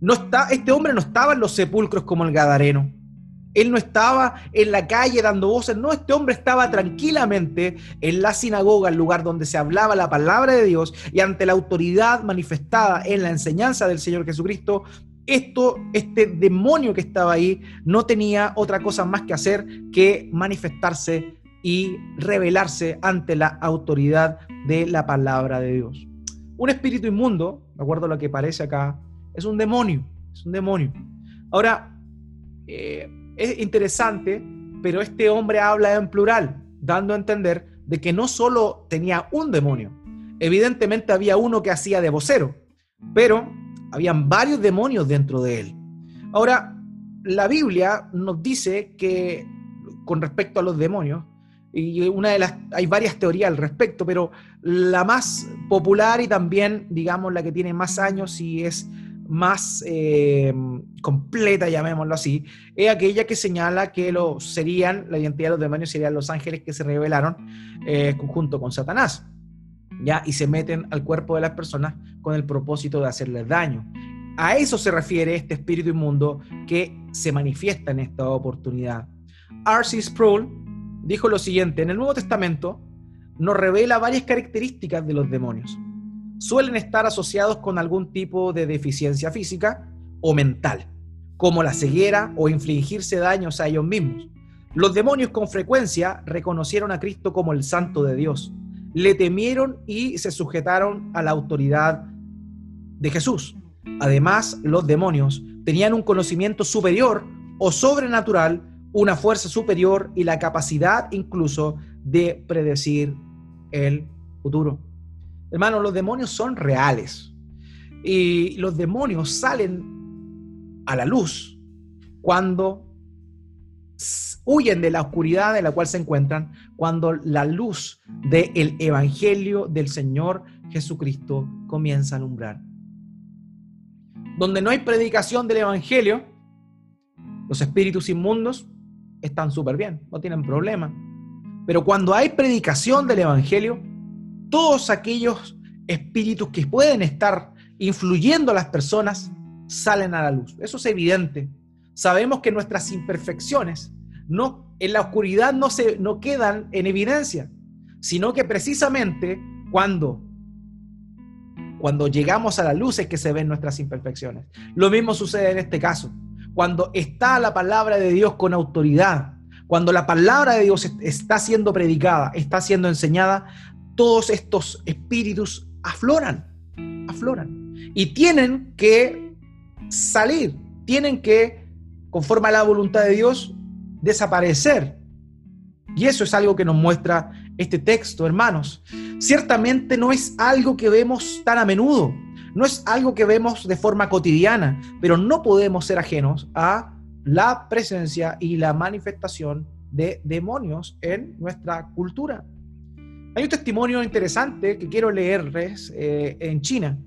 No está, este hombre no estaba en los sepulcros como el Gadareno. Él no estaba en la calle dando voces, no, este hombre estaba tranquilamente en la sinagoga, el lugar donde se hablaba la palabra de Dios y ante la autoridad manifestada en la enseñanza del Señor Jesucristo, esto, este demonio que estaba ahí no tenía otra cosa más que hacer que manifestarse y revelarse ante la autoridad de la palabra de Dios. Un espíritu inmundo, de acuerdo a lo que parece acá, es un demonio, es un demonio. Ahora, eh, es interesante, pero este hombre habla en plural, dando a entender de que no solo tenía un demonio, evidentemente había uno que hacía de vocero, pero habían varios demonios dentro de él. Ahora, la Biblia nos dice que con respecto a los demonios, y una de las hay varias teorías al respecto, pero la más popular y también, digamos, la que tiene más años y es más eh, completa, llamémoslo así, es aquella que señala que lo, serían, la identidad de los demonios serían los ángeles que se revelaron eh, junto con Satanás, ¿ya? Y se meten al cuerpo de las personas con el propósito de hacerles daño. A eso se refiere este espíritu inmundo que se manifiesta en esta oportunidad. R.C. Sproul dijo lo siguiente, en el Nuevo Testamento nos revela varias características de los demonios. Suelen estar asociados con algún tipo de deficiencia física o mental, como la ceguera o infligirse daños a ellos mismos. Los demonios con frecuencia reconocieron a Cristo como el Santo de Dios, le temieron y se sujetaron a la autoridad de Jesús. Además, los demonios tenían un conocimiento superior o sobrenatural, una fuerza superior y la capacidad incluso de predecir el futuro. Hermanos, los demonios son reales y los demonios salen a la luz cuando huyen de la oscuridad en la cual se encuentran, cuando la luz del Evangelio del Señor Jesucristo comienza a alumbrar. Donde no hay predicación del Evangelio, los espíritus inmundos están súper bien, no tienen problema. Pero cuando hay predicación del Evangelio, todos aquellos espíritus que pueden estar influyendo a las personas salen a la luz. Eso es evidente. Sabemos que nuestras imperfecciones no, en la oscuridad no, se, no quedan en evidencia, sino que precisamente cuando cuando llegamos a la luz es que se ven nuestras imperfecciones. Lo mismo sucede en este caso. Cuando está la palabra de Dios con autoridad, cuando la palabra de Dios está siendo predicada, está siendo enseñada, todos estos espíritus afloran, afloran. Y tienen que salir, tienen que, conforme a la voluntad de Dios, desaparecer. Y eso es algo que nos muestra este texto, hermanos. Ciertamente no es algo que vemos tan a menudo, no es algo que vemos de forma cotidiana, pero no podemos ser ajenos a la presencia y la manifestación de demonios en nuestra cultura. Hay un testimonio interesante que quiero leerles eh, en China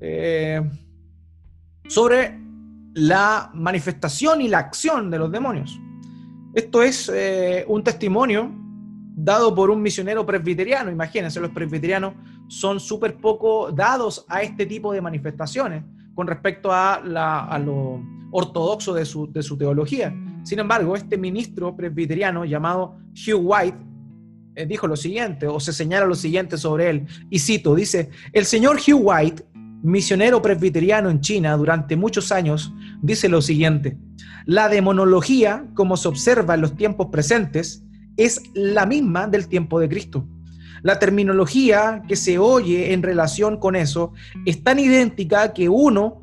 eh, sobre la manifestación y la acción de los demonios. Esto es eh, un testimonio dado por un misionero presbiteriano. Imagínense, los presbiterianos son súper poco dados a este tipo de manifestaciones con respecto a, lo ortodoxo de su, teología. Sin embargo, este ministro presbiteriano llamado Hugh White eh, dijo lo siguiente, o se señala lo siguiente sobre él, y cito, dice, el señor Hugh White, misionero presbiteriano en China durante muchos años, dice lo siguiente, la demonología, como se observa en los tiempos presentes, es la misma del tiempo de Cristo. La terminología que se oye en relación con eso es tan idéntica que uno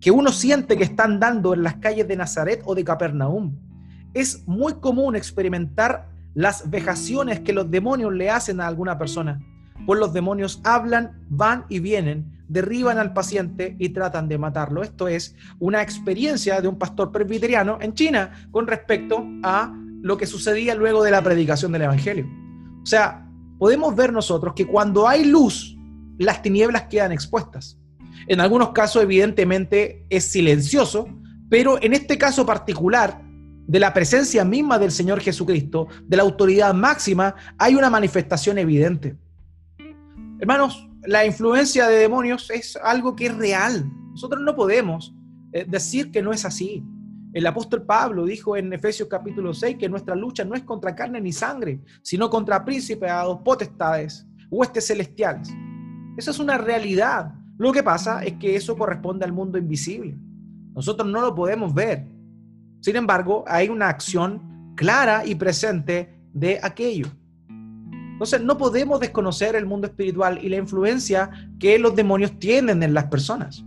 que uno siente que están dando en las calles de Nazaret o de Capernaum. Es muy común experimentar las vejaciones que los demonios le hacen a alguna persona, pues los demonios hablan, van y vienen, derriban al paciente y tratan de matarlo. Esto es una experiencia de un pastor presbiteriano en China con respecto a lo que sucedía luego de la predicación del Evangelio. O sea, podemos ver nosotros que cuando hay luz, las tinieblas quedan expuestas. En algunos casos, evidentemente, es silencioso, pero en este caso particular, de la presencia misma del Señor Jesucristo, de la autoridad máxima, hay una manifestación evidente. Hermanos, la influencia de demonios es algo que es real. Nosotros no podemos eh, decir que no es así. El apóstol Pablo dijo en Efesios capítulo 6 que nuestra lucha no es contra carne ni sangre, sino contra príncipes, potestades, huestes celestiales. Esa es una realidad. Lo que pasa es que eso corresponde al mundo invisible. Nosotros no lo podemos ver. Sin embargo, hay una acción clara y presente de aquello. Entonces, no podemos desconocer el mundo espiritual y la influencia que los demonios tienen en las personas.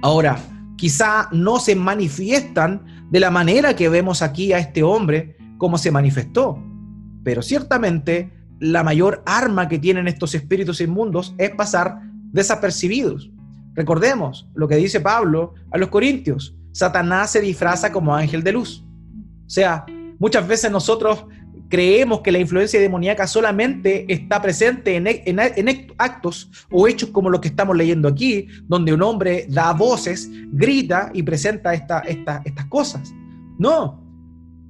Ahora, quizá no se manifiestan de la manera que vemos aquí a este hombre como se manifestó, pero ciertamente la mayor arma que tienen estos espíritus inmundos es pasar desapercibidos. Recordemos lo que dice Pablo a los Corintios, Satanás se disfraza como ángel de luz. O sea, muchas veces nosotros creemos que la influencia demoníaca solamente está presente en, actos o hechos como los que estamos leyendo aquí, donde un hombre da voces, grita y presenta estas cosas. No,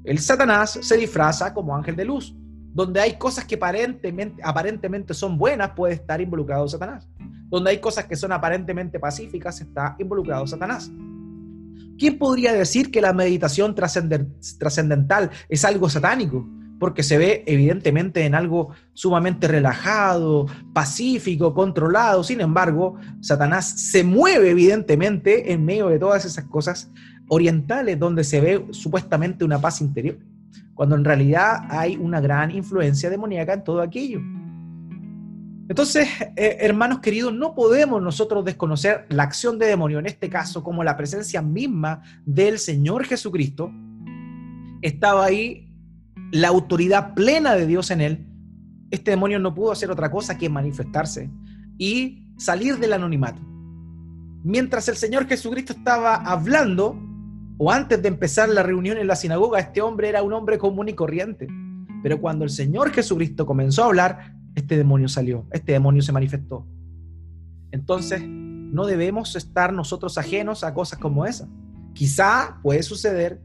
el Satanás se disfraza como ángel de luz. Donde hay cosas que aparentemente, aparentemente son buenas, puede estar involucrado Satanás. Donde hay cosas que son aparentemente pacíficas, está involucrado Satanás. ¿Quién podría decir que la meditación trascendental es algo satánico? Porque se ve evidentemente en algo sumamente relajado, pacífico, controlado. Sin embargo, Satanás se mueve evidentemente en medio de todas esas cosas orientales donde se ve supuestamente una paz interior, cuando en realidad hay una gran influencia demoníaca en todo aquello. Entonces, eh, hermanos queridos, no podemos nosotros desconocer la acción de demonio, en este caso como la presencia misma del Señor Jesucristo. Estaba ahí la autoridad plena de Dios en él. Este demonio no pudo hacer otra cosa que manifestarse y salir del anonimato. Mientras el Señor Jesucristo estaba hablando, o antes de empezar la reunión en la sinagoga, este hombre era un hombre común y corriente. Pero cuando el Señor Jesucristo comenzó a hablar, este demonio salió, este demonio se manifestó. Entonces, no debemos estar nosotros ajenos a cosas como esa. Quizá puede suceder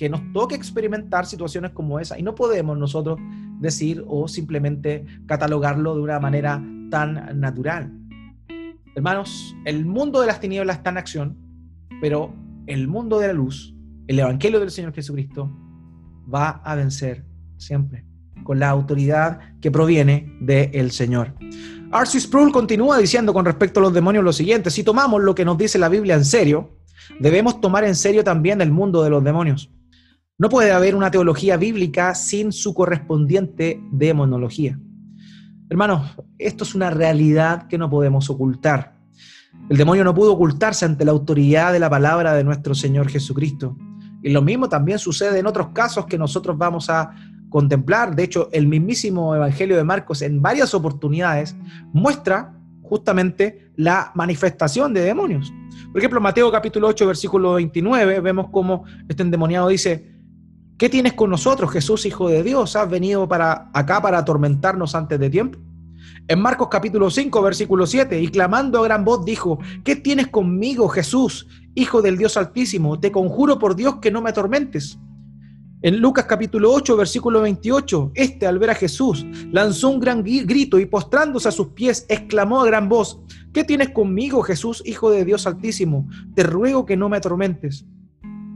que nos toque experimentar situaciones como esa y no podemos nosotros decir o simplemente catalogarlo de una manera tan natural. Hermanos, el mundo de las tinieblas está en acción, pero el mundo de la luz, el Evangelio del Señor Jesucristo, va a vencer siempre con la autoridad que proviene del Señor. Arcis Sproul continúa diciendo con respecto a los demonios lo siguiente, si tomamos lo que nos dice la Biblia en serio, debemos tomar en serio también el mundo de los demonios. No puede haber una teología bíblica sin su correspondiente demonología. Hermanos, esto es una realidad que no podemos ocultar. El demonio no pudo ocultarse ante la autoridad de la palabra de nuestro Señor Jesucristo. Y lo mismo también sucede en otros casos que nosotros vamos a contemplar. De hecho, el mismísimo Evangelio de Marcos en varias oportunidades muestra justamente la manifestación de demonios. Por ejemplo, Mateo capítulo 8, versículo 29, vemos cómo este endemoniado dice, ¿qué tienes con nosotros, Jesús, Hijo de Dios? ¿Has venido para acá para atormentarnos antes de tiempo? En Marcos capítulo 5, versículo 7, y clamando a gran voz dijo, ¿qué tienes conmigo, Jesús, Hijo del Dios Altísimo? Te conjuro por Dios que no me atormentes. En Lucas capítulo 8, versículo 28, este al ver a Jesús lanzó un gran grito y postrándose a sus pies exclamó a gran voz, ¿qué tienes conmigo Jesús, Hijo de Dios Altísimo? Te ruego que no me atormentes.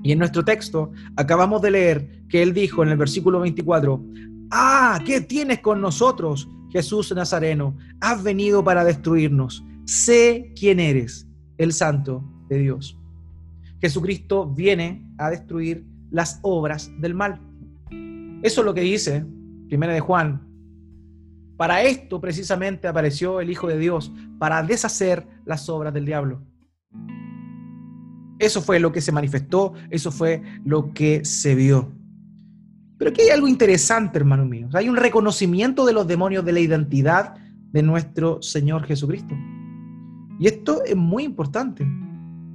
Y en nuestro texto acabamos de leer que él dijo en el versículo 24, Ah, ¿qué tienes con nosotros, Jesús Nazareno? Has venido para destruirnos. Sé quién eres, el Santo de Dios. Jesucristo viene a destruir las obras del mal. Eso es lo que dice Primera de Juan. Para esto precisamente apareció el Hijo de Dios, para deshacer las obras del diablo. Eso fue lo que se manifestó, eso fue lo que se vio. Pero aquí hay algo interesante, hermano mío. Hay un reconocimiento de los demonios de la identidad de nuestro Señor Jesucristo. Y esto es muy importante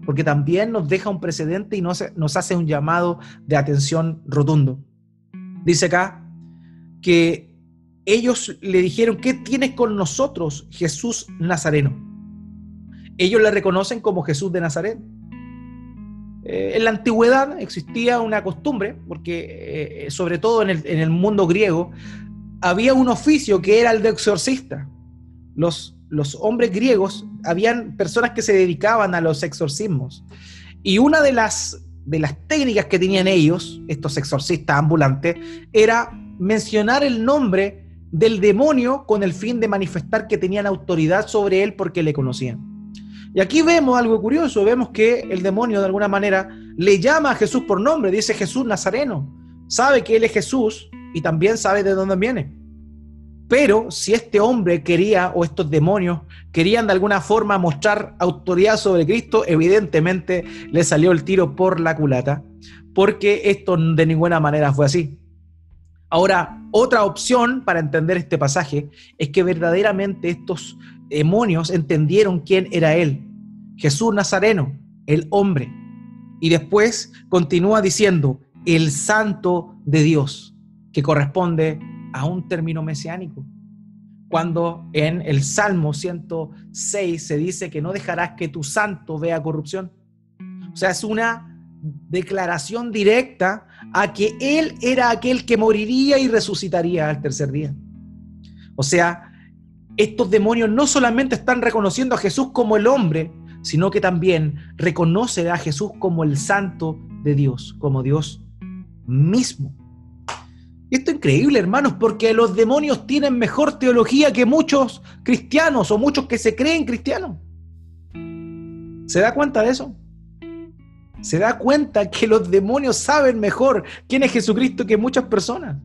porque también nos deja un precedente y nos, nos hace un llamado de atención rotundo. Dice acá que ellos le dijeron, ¿qué tienes con nosotros, Jesús Nazareno? Ellos le reconocen como Jesús de Nazaret. Eh, en la antigüedad existía una costumbre, porque eh, sobre todo en el, mundo griego, había un oficio que era el de exorcista. Los hombres griegos, habían personas que se dedicaban a los exorcismos. Y una de las técnicas que tenían ellos, estos exorcistas ambulantes, era mencionar el nombre del demonio con el fin de manifestar que tenían autoridad sobre él porque le conocían. Y aquí vemos algo curioso, vemos que el demonio de alguna manera le llama a Jesús por nombre, dice Jesús Nazareno, sabe que él es Jesús y también sabe de dónde viene. Pero si este hombre quería, o estos demonios, querían de alguna forma mostrar autoridad sobre Cristo, evidentemente le salió el tiro por la culata, porque esto de ninguna manera fue así. Ahora, otra opción para entender este pasaje es que verdaderamente estos demonios entendieron quién era Él, Jesús Nazareno, el hombre. Y después continúa diciendo, el santo de Dios, que corresponde a un término mesiánico. Cuando en el Salmo 106 se dice que no dejarás que tu santo vea corrupción. O sea, es una declaración directa a que Él era aquel que moriría y resucitaría al tercer día. O sea, estos demonios no solamente están reconociendo a Jesús como el hombre, sino que también reconocen a Jesús como el santo de Dios, como Dios mismo. esto es increíble, hermanos, porque los demonios tienen mejor teología que muchos cristianos o muchos que se creen cristianos. ¿Se da cuenta de eso? Se da cuenta que los demonios saben mejor quién es Jesucristo que muchas personas.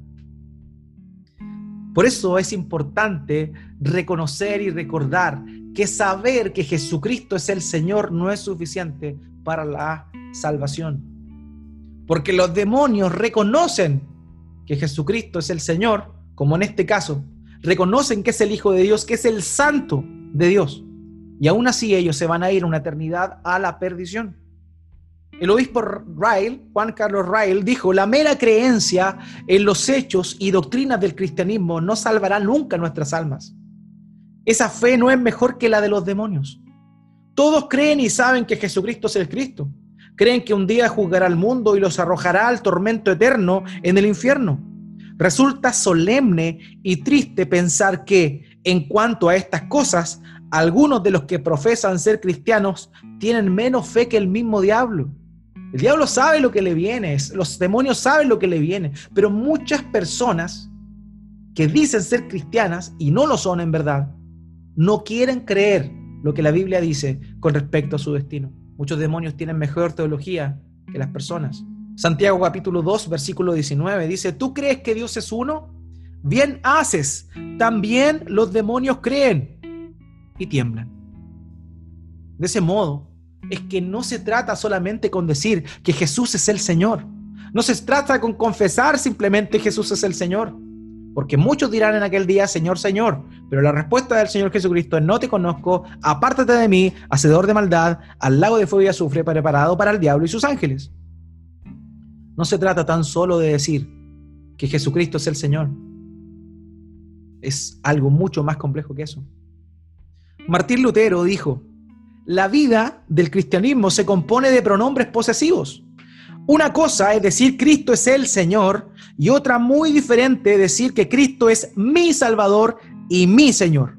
Por eso es importante reconocer y recordar que saber que Jesucristo es el Señor no es suficiente para la salvación. Porque los demonios reconocen que Jesucristo es el Señor, como en este caso, reconocen que es el Hijo de Dios, que es el Santo de Dios. Y aún así ellos se van a ir una eternidad a la perdición. El obispo Ryle, Juan Carlos Ryle, dijo, la mera creencia en los hechos y doctrinas del cristianismo no salvará nunca nuestras almas. Esa fe no es mejor que la de los demonios. Todos creen y saben que Jesucristo es el Cristo. Creen que un día juzgará al mundo y los arrojará al tormento eterno en el infierno. Resulta solemne y triste pensar que, en cuanto a estas cosas, algunos de los que profesan ser cristianos tienen menos fe que el mismo diablo. El diablo sabe lo que le viene, los demonios saben lo que le viene, pero muchas personas que dicen ser cristianas y no lo son en verdad, no quieren creer lo que la Biblia dice con respecto a su destino. Muchos demonios tienen mejor teología que las personas. Santiago capítulo 2, versículo 19 dice, ¿tú crees que Dios es uno? Bien haces. También los demonios creen y tiemblan. De ese modo, es que no se trata solamente con decir que Jesús es el Señor. No se trata con confesar simplemente Jesús es el Señor. Porque muchos dirán en aquel día, Señor, Señor. Pero la respuesta del Señor Jesucristo es, no te conozco, apártate de mí, hacedor de maldad, al lago de fuego y azufre preparado para el diablo y sus ángeles. No se trata tan solo de decir que Jesucristo es el Señor. Es algo mucho más complejo que eso. Martín Lutero dijo, la vida del cristianismo se compone de pronombres posesivos. Una cosa es decir Cristo es el Señor y otra muy diferente decir que Cristo es mi Salvador y mi Señor.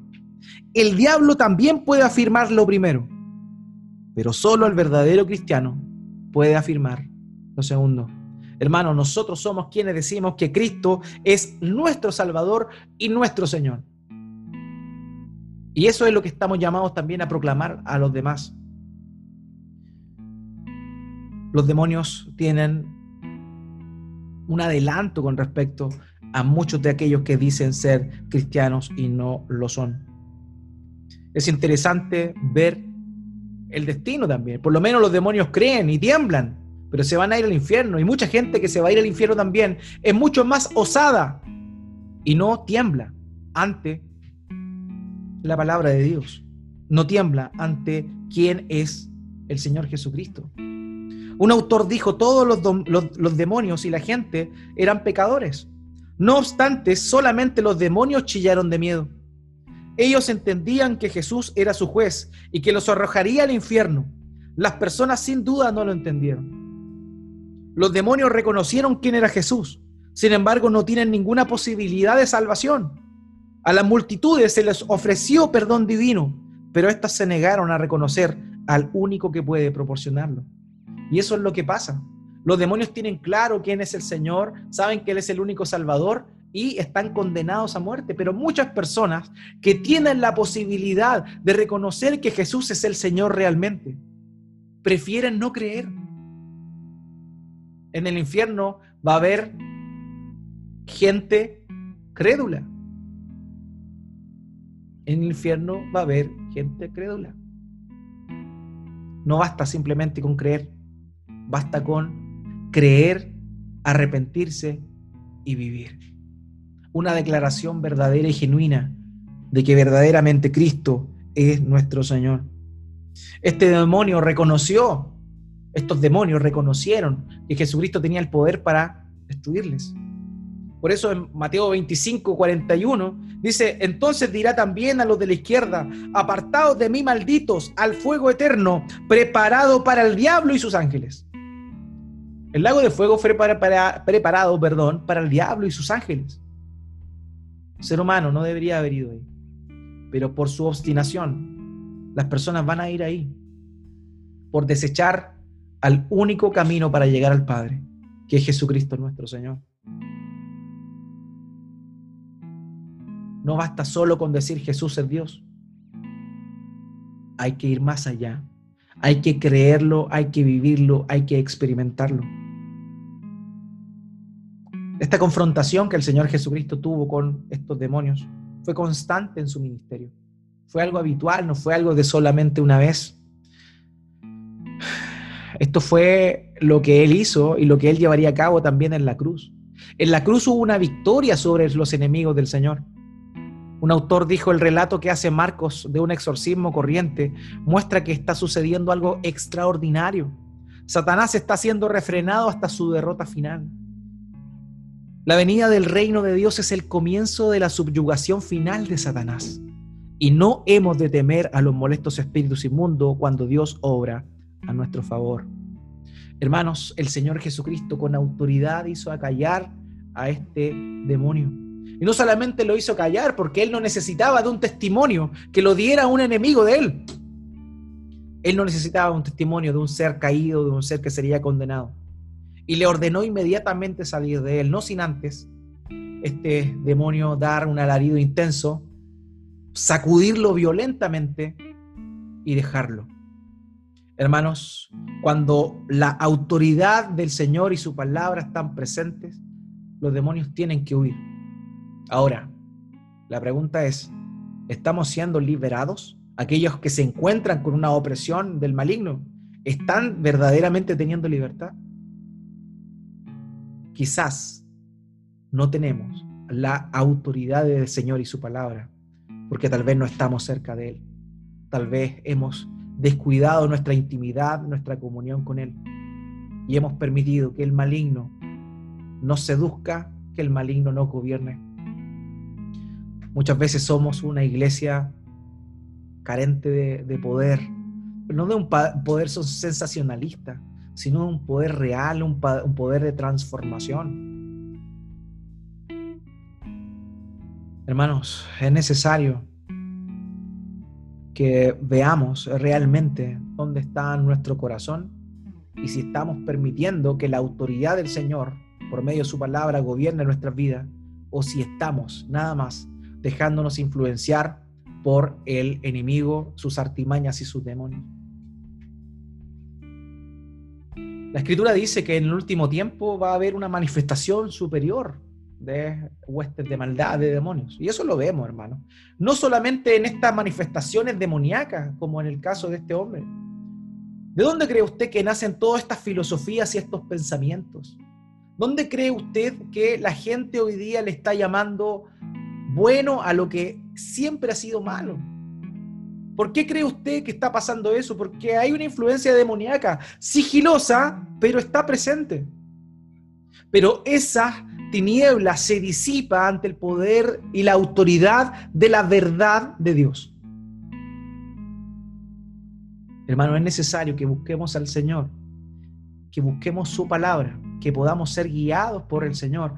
El diablo también puede afirmar lo primero, pero solo el verdadero cristiano puede afirmar lo segundo. Hermano, nosotros somos quienes decimos que Cristo es nuestro Salvador y nuestro Señor. Y eso es lo que estamos llamados también a proclamar a los demás. Los demonios tienen un adelanto con respecto a muchos de aquellos que dicen ser cristianos y no lo son. Es interesante ver el destino también. Por lo menos los demonios creen y tiemblan, pero se van a ir al infierno. Y mucha gente que se va a ir al infierno también es mucho más osada y no tiembla ante la palabra de Dios. No tiembla ante quién es el Señor Jesucristo. Un autor dijo, todos los, demonios y la gente eran pecadores. No obstante, solamente los demonios chillaron de miedo. Ellos entendían que Jesús era su juez y que los arrojaría al infierno. Las personas sin duda no lo entendieron. Los demonios reconocieron quién era Jesús. Sin embargo, no tienen ninguna posibilidad de salvación. A las multitudes se les ofreció perdón divino, pero éstas se negaron a reconocer al único que puede proporcionarlo. Y eso es lo que pasa. Los demonios tienen claro quién es el Señor, saben que Él es el único Salvador y están condenados a muerte. Pero muchas personas que tienen la posibilidad de reconocer que Jesús es el Señor realmente, prefieren no creer. En el infierno va a haber gente crédula en el infierno va a haber gente crédula. No basta simplemente con creer, basta con creer, arrepentirse y vivir. Una declaración verdadera y genuina de que verdaderamente Cristo es nuestro Señor. Este demonio reconoció, estos demonios reconocieron que Jesucristo tenía el poder para destruirles. Por eso en Mateo 25, 41 dice, entonces dirá también a los de la izquierda, apartados de mí malditos al fuego eterno, preparado para el diablo y sus ángeles. El lago de fuego fue preparado perdón, para el diablo y sus ángeles. El ser humano no debería haber ido ahí. Pero por su obstinación, las personas van a ir ahí. Por desechar al único camino para llegar al Padre, que es Jesucristo nuestro Señor. No basta solo con decir Jesús es Dios. Hay que ir más allá. Hay que creerlo, hay que vivirlo, hay que experimentarlo. Esta confrontación que el Señor Jesucristo tuvo con estos demonios fue constante en su ministerio. Fue algo habitual, no fue algo de solamente una vez. Esto fue lo que Él hizo y lo que Él llevaría a cabo también en la cruz. En la cruz hubo una victoria sobre los enemigos del Señor. Un autor dijo, el relato que hace Marcos de un exorcismo corriente muestra que está sucediendo algo extraordinario. Satanás está siendo refrenado hasta su derrota final. La venida del reino de Dios es el comienzo de la subyugación final de Satanás. Y no hemos de temer a los molestos espíritus inmundos cuando Dios obra a nuestro favor. Hermanos, el Señor Jesucristo con autoridad hizo acallar a este demonio. Y no solamente lo hizo callar porque él no necesitaba de un testimonio que lo diera un enemigo de él. Él no necesitaba un testimonio de un ser caído, de un ser que sería condenado. Y le ordenó inmediatamente salir de él, no sin antes este demonio dar un alarido intenso, sacudirlo violentamente y dejarlo. Hermanos, cuando la autoridad del Señor y su palabra están presentes, los demonios tienen que huir. Ahora, la pregunta es, ¿estamos siendo liberados? Aquellos que se encuentran con una opresión del maligno, ¿están verdaderamente teniendo libertad? Quizás no tenemos la autoridad del Señor y su palabra, porque tal vez no estamos cerca de Él. Tal vez hemos descuidado nuestra intimidad, nuestra comunión con Él. Y hemos permitido que el maligno nos seduzca, que el maligno nos gobierne. Muchas veces somos una iglesia carente de, poder, pero no de un poder sensacionalista, sino de un poder real, un poder de transformación. Hermanos, es necesario que veamos realmente dónde está nuestro corazón y si estamos permitiendo que la autoridad del Señor, por medio de su palabra, gobierne nuestras vidas, o si estamos nada más dejándonos influenciar por el enemigo, sus artimañas y sus demonios. La escritura dice que en el último tiempo va a haber una manifestación superior de huestes de maldad, de demonios. Y eso lo vemos, hermano. No solamente en estas manifestaciones demoníacas, como en el caso de este hombre. ¿De dónde cree usted que nacen todas estas filosofías y estos pensamientos? ¿Dónde cree usted que la gente hoy día le está llamando bueno a lo que siempre ha sido malo? ¿Por qué cree usted que está pasando eso? Porque hay una influencia demoníaca, sigilosa, pero está presente. Pero esa tiniebla se disipa ante el poder y la autoridad de la verdad de Dios. Hermano, es necesario que busquemos al Señor, que busquemos su palabra, que podamos ser guiados por el Señor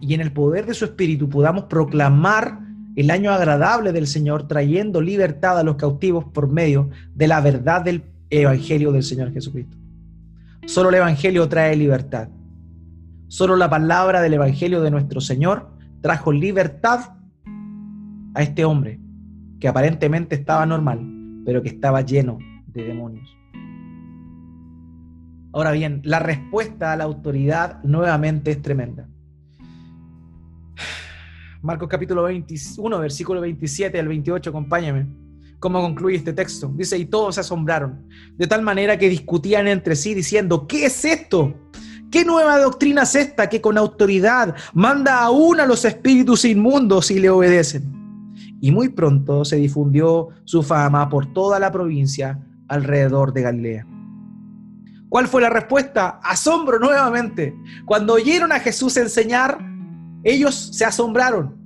y en el poder de su Espíritu podamos proclamar el año agradable del Señor, trayendo libertad a los cautivos por medio de la verdad del Evangelio del Señor Jesucristo. Solo el Evangelio trae libertad. Solo la palabra del Evangelio de nuestro Señor trajo libertad a este hombre que aparentemente estaba normal, pero que estaba lleno de demonios. Ahora bien, la respuesta a la autoridad nuevamente es tremenda. Marcos capítulo 21, versículo 27 al 28, acompáñame. ¿Cómo concluye este texto? Dice, y todos se asombraron, de tal manera que discutían entre sí diciendo, ¿qué es esto? ¿Qué nueva doctrina es esta que con autoridad manda aún a los espíritus inmundos y le obedecen? Y muy pronto se difundió su fama por toda la provincia alrededor de Galilea. ¿Cuál fue la respuesta? Asombro nuevamente. Cuando oyeron a Jesús enseñar, ellos se asombraron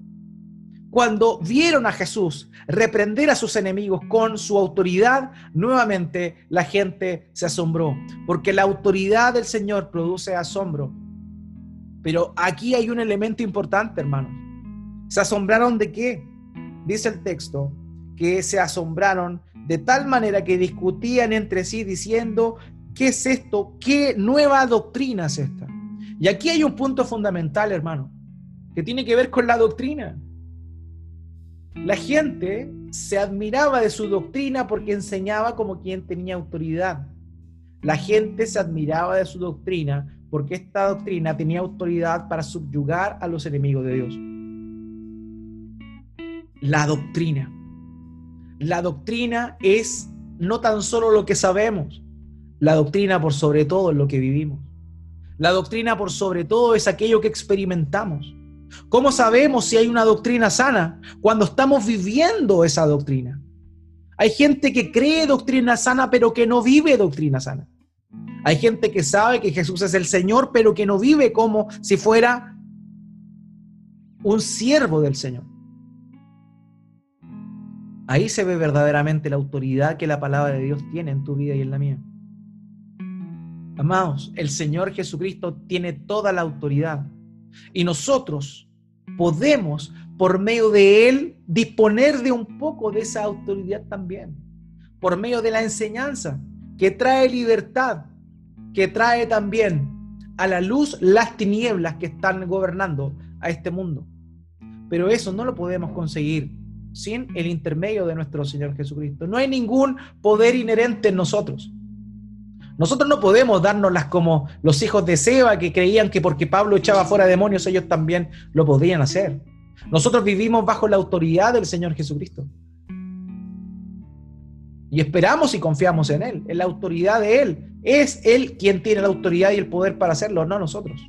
cuando vieron a Jesús reprender a sus enemigos con su autoridad, nuevamente la gente se asombró, porque la autoridad del Señor produce asombro. Pero aquí hay un elemento importante, hermanos. ¿Se asombraron de qué? Dice el texto que se asombraron de tal manera que discutían entre sí diciendo, ¿qué es esto? ¿Qué nueva doctrina es esta? Y aquí hay un punto fundamental, hermano, que tiene que ver con la doctrina. La gente se admiraba de su doctrina porque enseñaba como quien tenía autoridad. La gente se admiraba de su doctrina porque esta doctrina tenía autoridad para subyugar a los enemigos de Dios. La doctrina. La doctrina es no tan solo lo que sabemos, la doctrina por sobre todo es lo que vivimos. La doctrina por sobre todo es aquello que experimentamos. ¿Cómo sabemos si hay una doctrina sana? Cuando estamos viviendo esa doctrina. Hay gente que cree doctrina sana pero que no vive doctrina sana. Hay gente que sabe que Jesús es el Señor pero que no vive como si fuera un siervo del Señor. Ahí se ve verdaderamente la autoridad que la palabra de Dios tiene en tu vida y en la mía. Amados, el Señor Jesucristo tiene toda la autoridad y nosotros podemos, por medio de Él, disponer de un poco de esa autoridad también, por medio de la enseñanza que trae libertad, que trae también a la luz las tinieblas que están gobernando a este mundo. Pero eso no lo podemos conseguir sin el intermedio de nuestro Señor Jesucristo. No hay ningún poder inherente en nosotros. Nosotros no podemos dárnoslas como los hijos de Seba que creían que porque Pablo echaba fuera demonios ellos también lo podían hacer. Nosotros vivimos bajo la autoridad del Señor Jesucristo. Y esperamos y confiamos en Él, en la autoridad de Él. Es Él quien tiene la autoridad y el poder para hacerlo, no nosotros.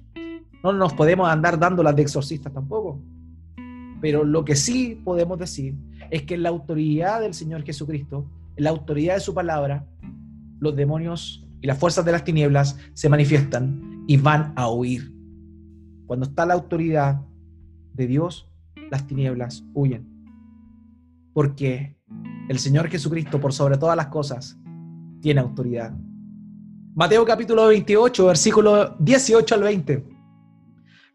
No nos podemos andar dándolas de exorcistas tampoco. Pero lo que sí podemos decir es que en la autoridad del Señor Jesucristo, en la autoridad de su palabra, los demonios y las fuerzas de las tinieblas se manifiestan y van a huir. Cuando está la autoridad de Dios, las tinieblas huyen. Porque el Señor Jesucristo, por sobre todas las cosas, tiene autoridad. Mateo capítulo 28, versículo 18 al 20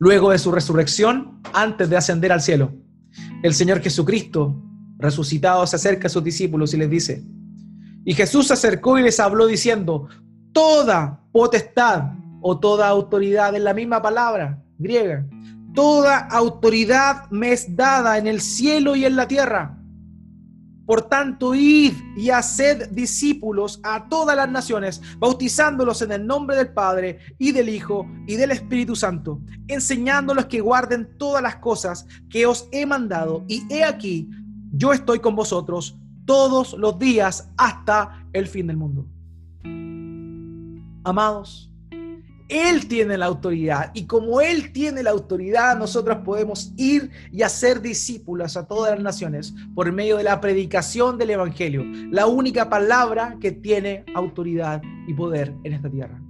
luego de su resurrección, antes de ascender al cielo. El Señor Jesucristo, resucitado, se acerca a sus discípulos y les dice, y Jesús se acercó y les habló diciendo, toda potestad o toda autoridad, en la misma palabra griega, toda autoridad me es dada en el cielo y en la tierra. Por tanto, id y haced discípulos a todas las naciones, bautizándolos en el nombre del Padre y del Hijo y del Espíritu Santo, enseñándolos que guarden todas las cosas que os he mandado. Y he aquí, yo estoy con vosotros todos los días hasta el fin del mundo. Amados, él tiene la autoridad y como Él tiene la autoridad, nosotros podemos ir y hacer discípulos a todas las naciones por medio de la predicación del Evangelio, la única palabra que tiene autoridad y poder en esta tierra.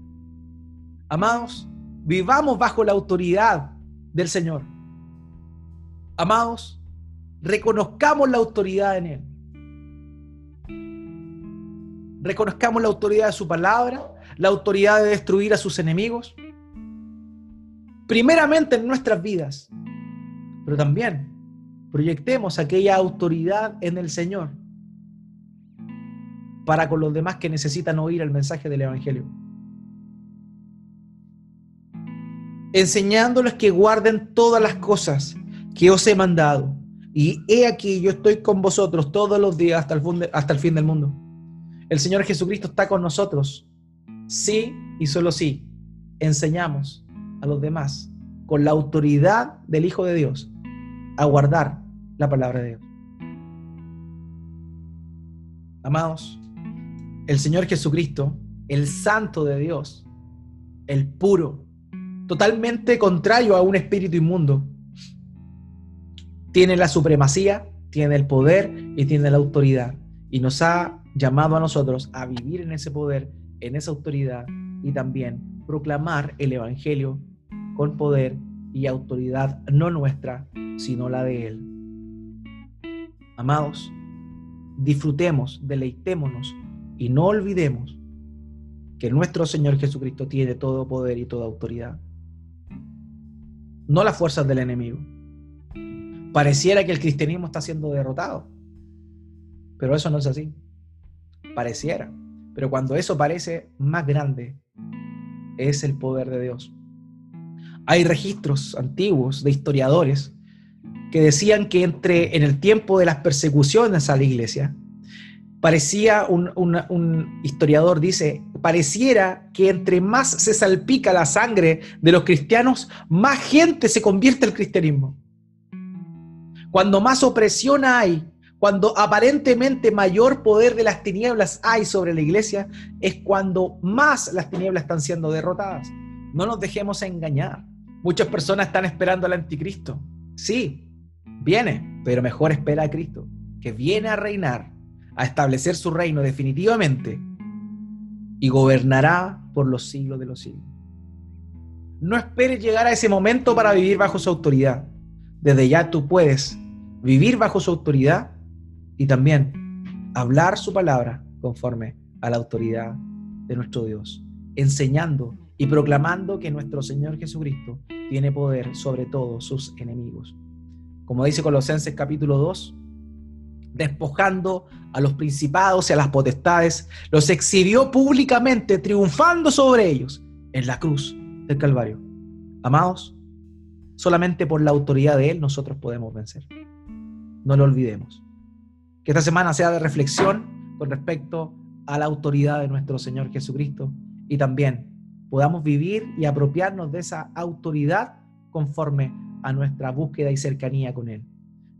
Amados, vivamos bajo la autoridad del Señor. Amados, reconozcamos la autoridad en Él. Reconozcamos la autoridad de su palabra la autoridad de destruir a sus enemigos? Primeramente en nuestras vidas, pero también proyectemos aquella autoridad en el Señor para con los demás que necesitan oír el mensaje del Evangelio. Enseñándoles que guarden todas las cosas que os he mandado. Y he aquí, yo estoy con vosotros todos los días hasta el, hasta el fin del mundo. El Señor Jesucristo está con nosotros sí y solo sí enseñamos a los demás con la autoridad del Hijo de Dios a guardar la palabra de Dios. Amados, el Señor Jesucristo, el Santo de Dios, el puro, totalmente contrario a un espíritu inmundo, tiene la supremacía, tiene el poder y tiene la autoridad. Y nos ha llamado a nosotros a vivir en ese poder en esa autoridad y también proclamar el Evangelio con poder y autoridad no nuestra, sino la de Él. Amados, disfrutemos, deleitémonos y no olvidemos que nuestro Señor Jesucristo tiene todo poder y toda autoridad. No las fuerzas del enemigo. Pareciera que el cristianismo está siendo derrotado, pero eso no es así. Pareciera. Pero cuando eso parece más grande, es el poder de Dios. Hay registros antiguos de historiadores que decían que entre en el tiempo de las persecuciones a la iglesia, parecía, un, un, historiador dice, pareciera que entre más se salpica la sangre de los cristianos, más gente se convierte al cristianismo. Cuando más opresión hay, cuando aparentemente mayor poder de las tinieblas hay sobre la iglesia, es cuando más las tinieblas están siendo derrotadas. No nos dejemos engañar. Muchas personas están esperando al anticristo. Sí, viene, pero mejor espera a Cristo, que viene a reinar, a establecer su reino definitivamente y gobernará por los siglos de los siglos. No esperes llegar a ese momento para vivir bajo su autoridad. Desde ya tú puedes vivir bajo su autoridad y también hablar su palabra conforme a la autoridad de nuestro Dios, enseñando y proclamando que nuestro Señor Jesucristo tiene poder sobre todos sus enemigos. Como dice Colosenses capítulo 2, despojando a los principados y a las potestades, los exhibió públicamente, triunfando sobre ellos en la cruz del Calvario. Amados, solamente por la autoridad de Él nosotros podemos vencer. No lo olvidemos. Que esta semana sea de reflexión con respecto a la autoridad de nuestro Señor Jesucristo y también podamos vivir y apropiarnos de esa autoridad conforme a nuestra búsqueda y cercanía con Él.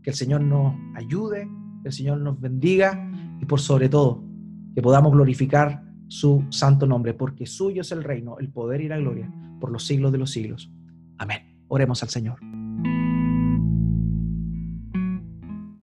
Que el Señor nos ayude, que el Señor nos bendiga y por sobre todo que podamos glorificar su santo nombre, porque suyo es el reino, el poder y la gloria por los siglos de los siglos. Amén. Oremos al Señor.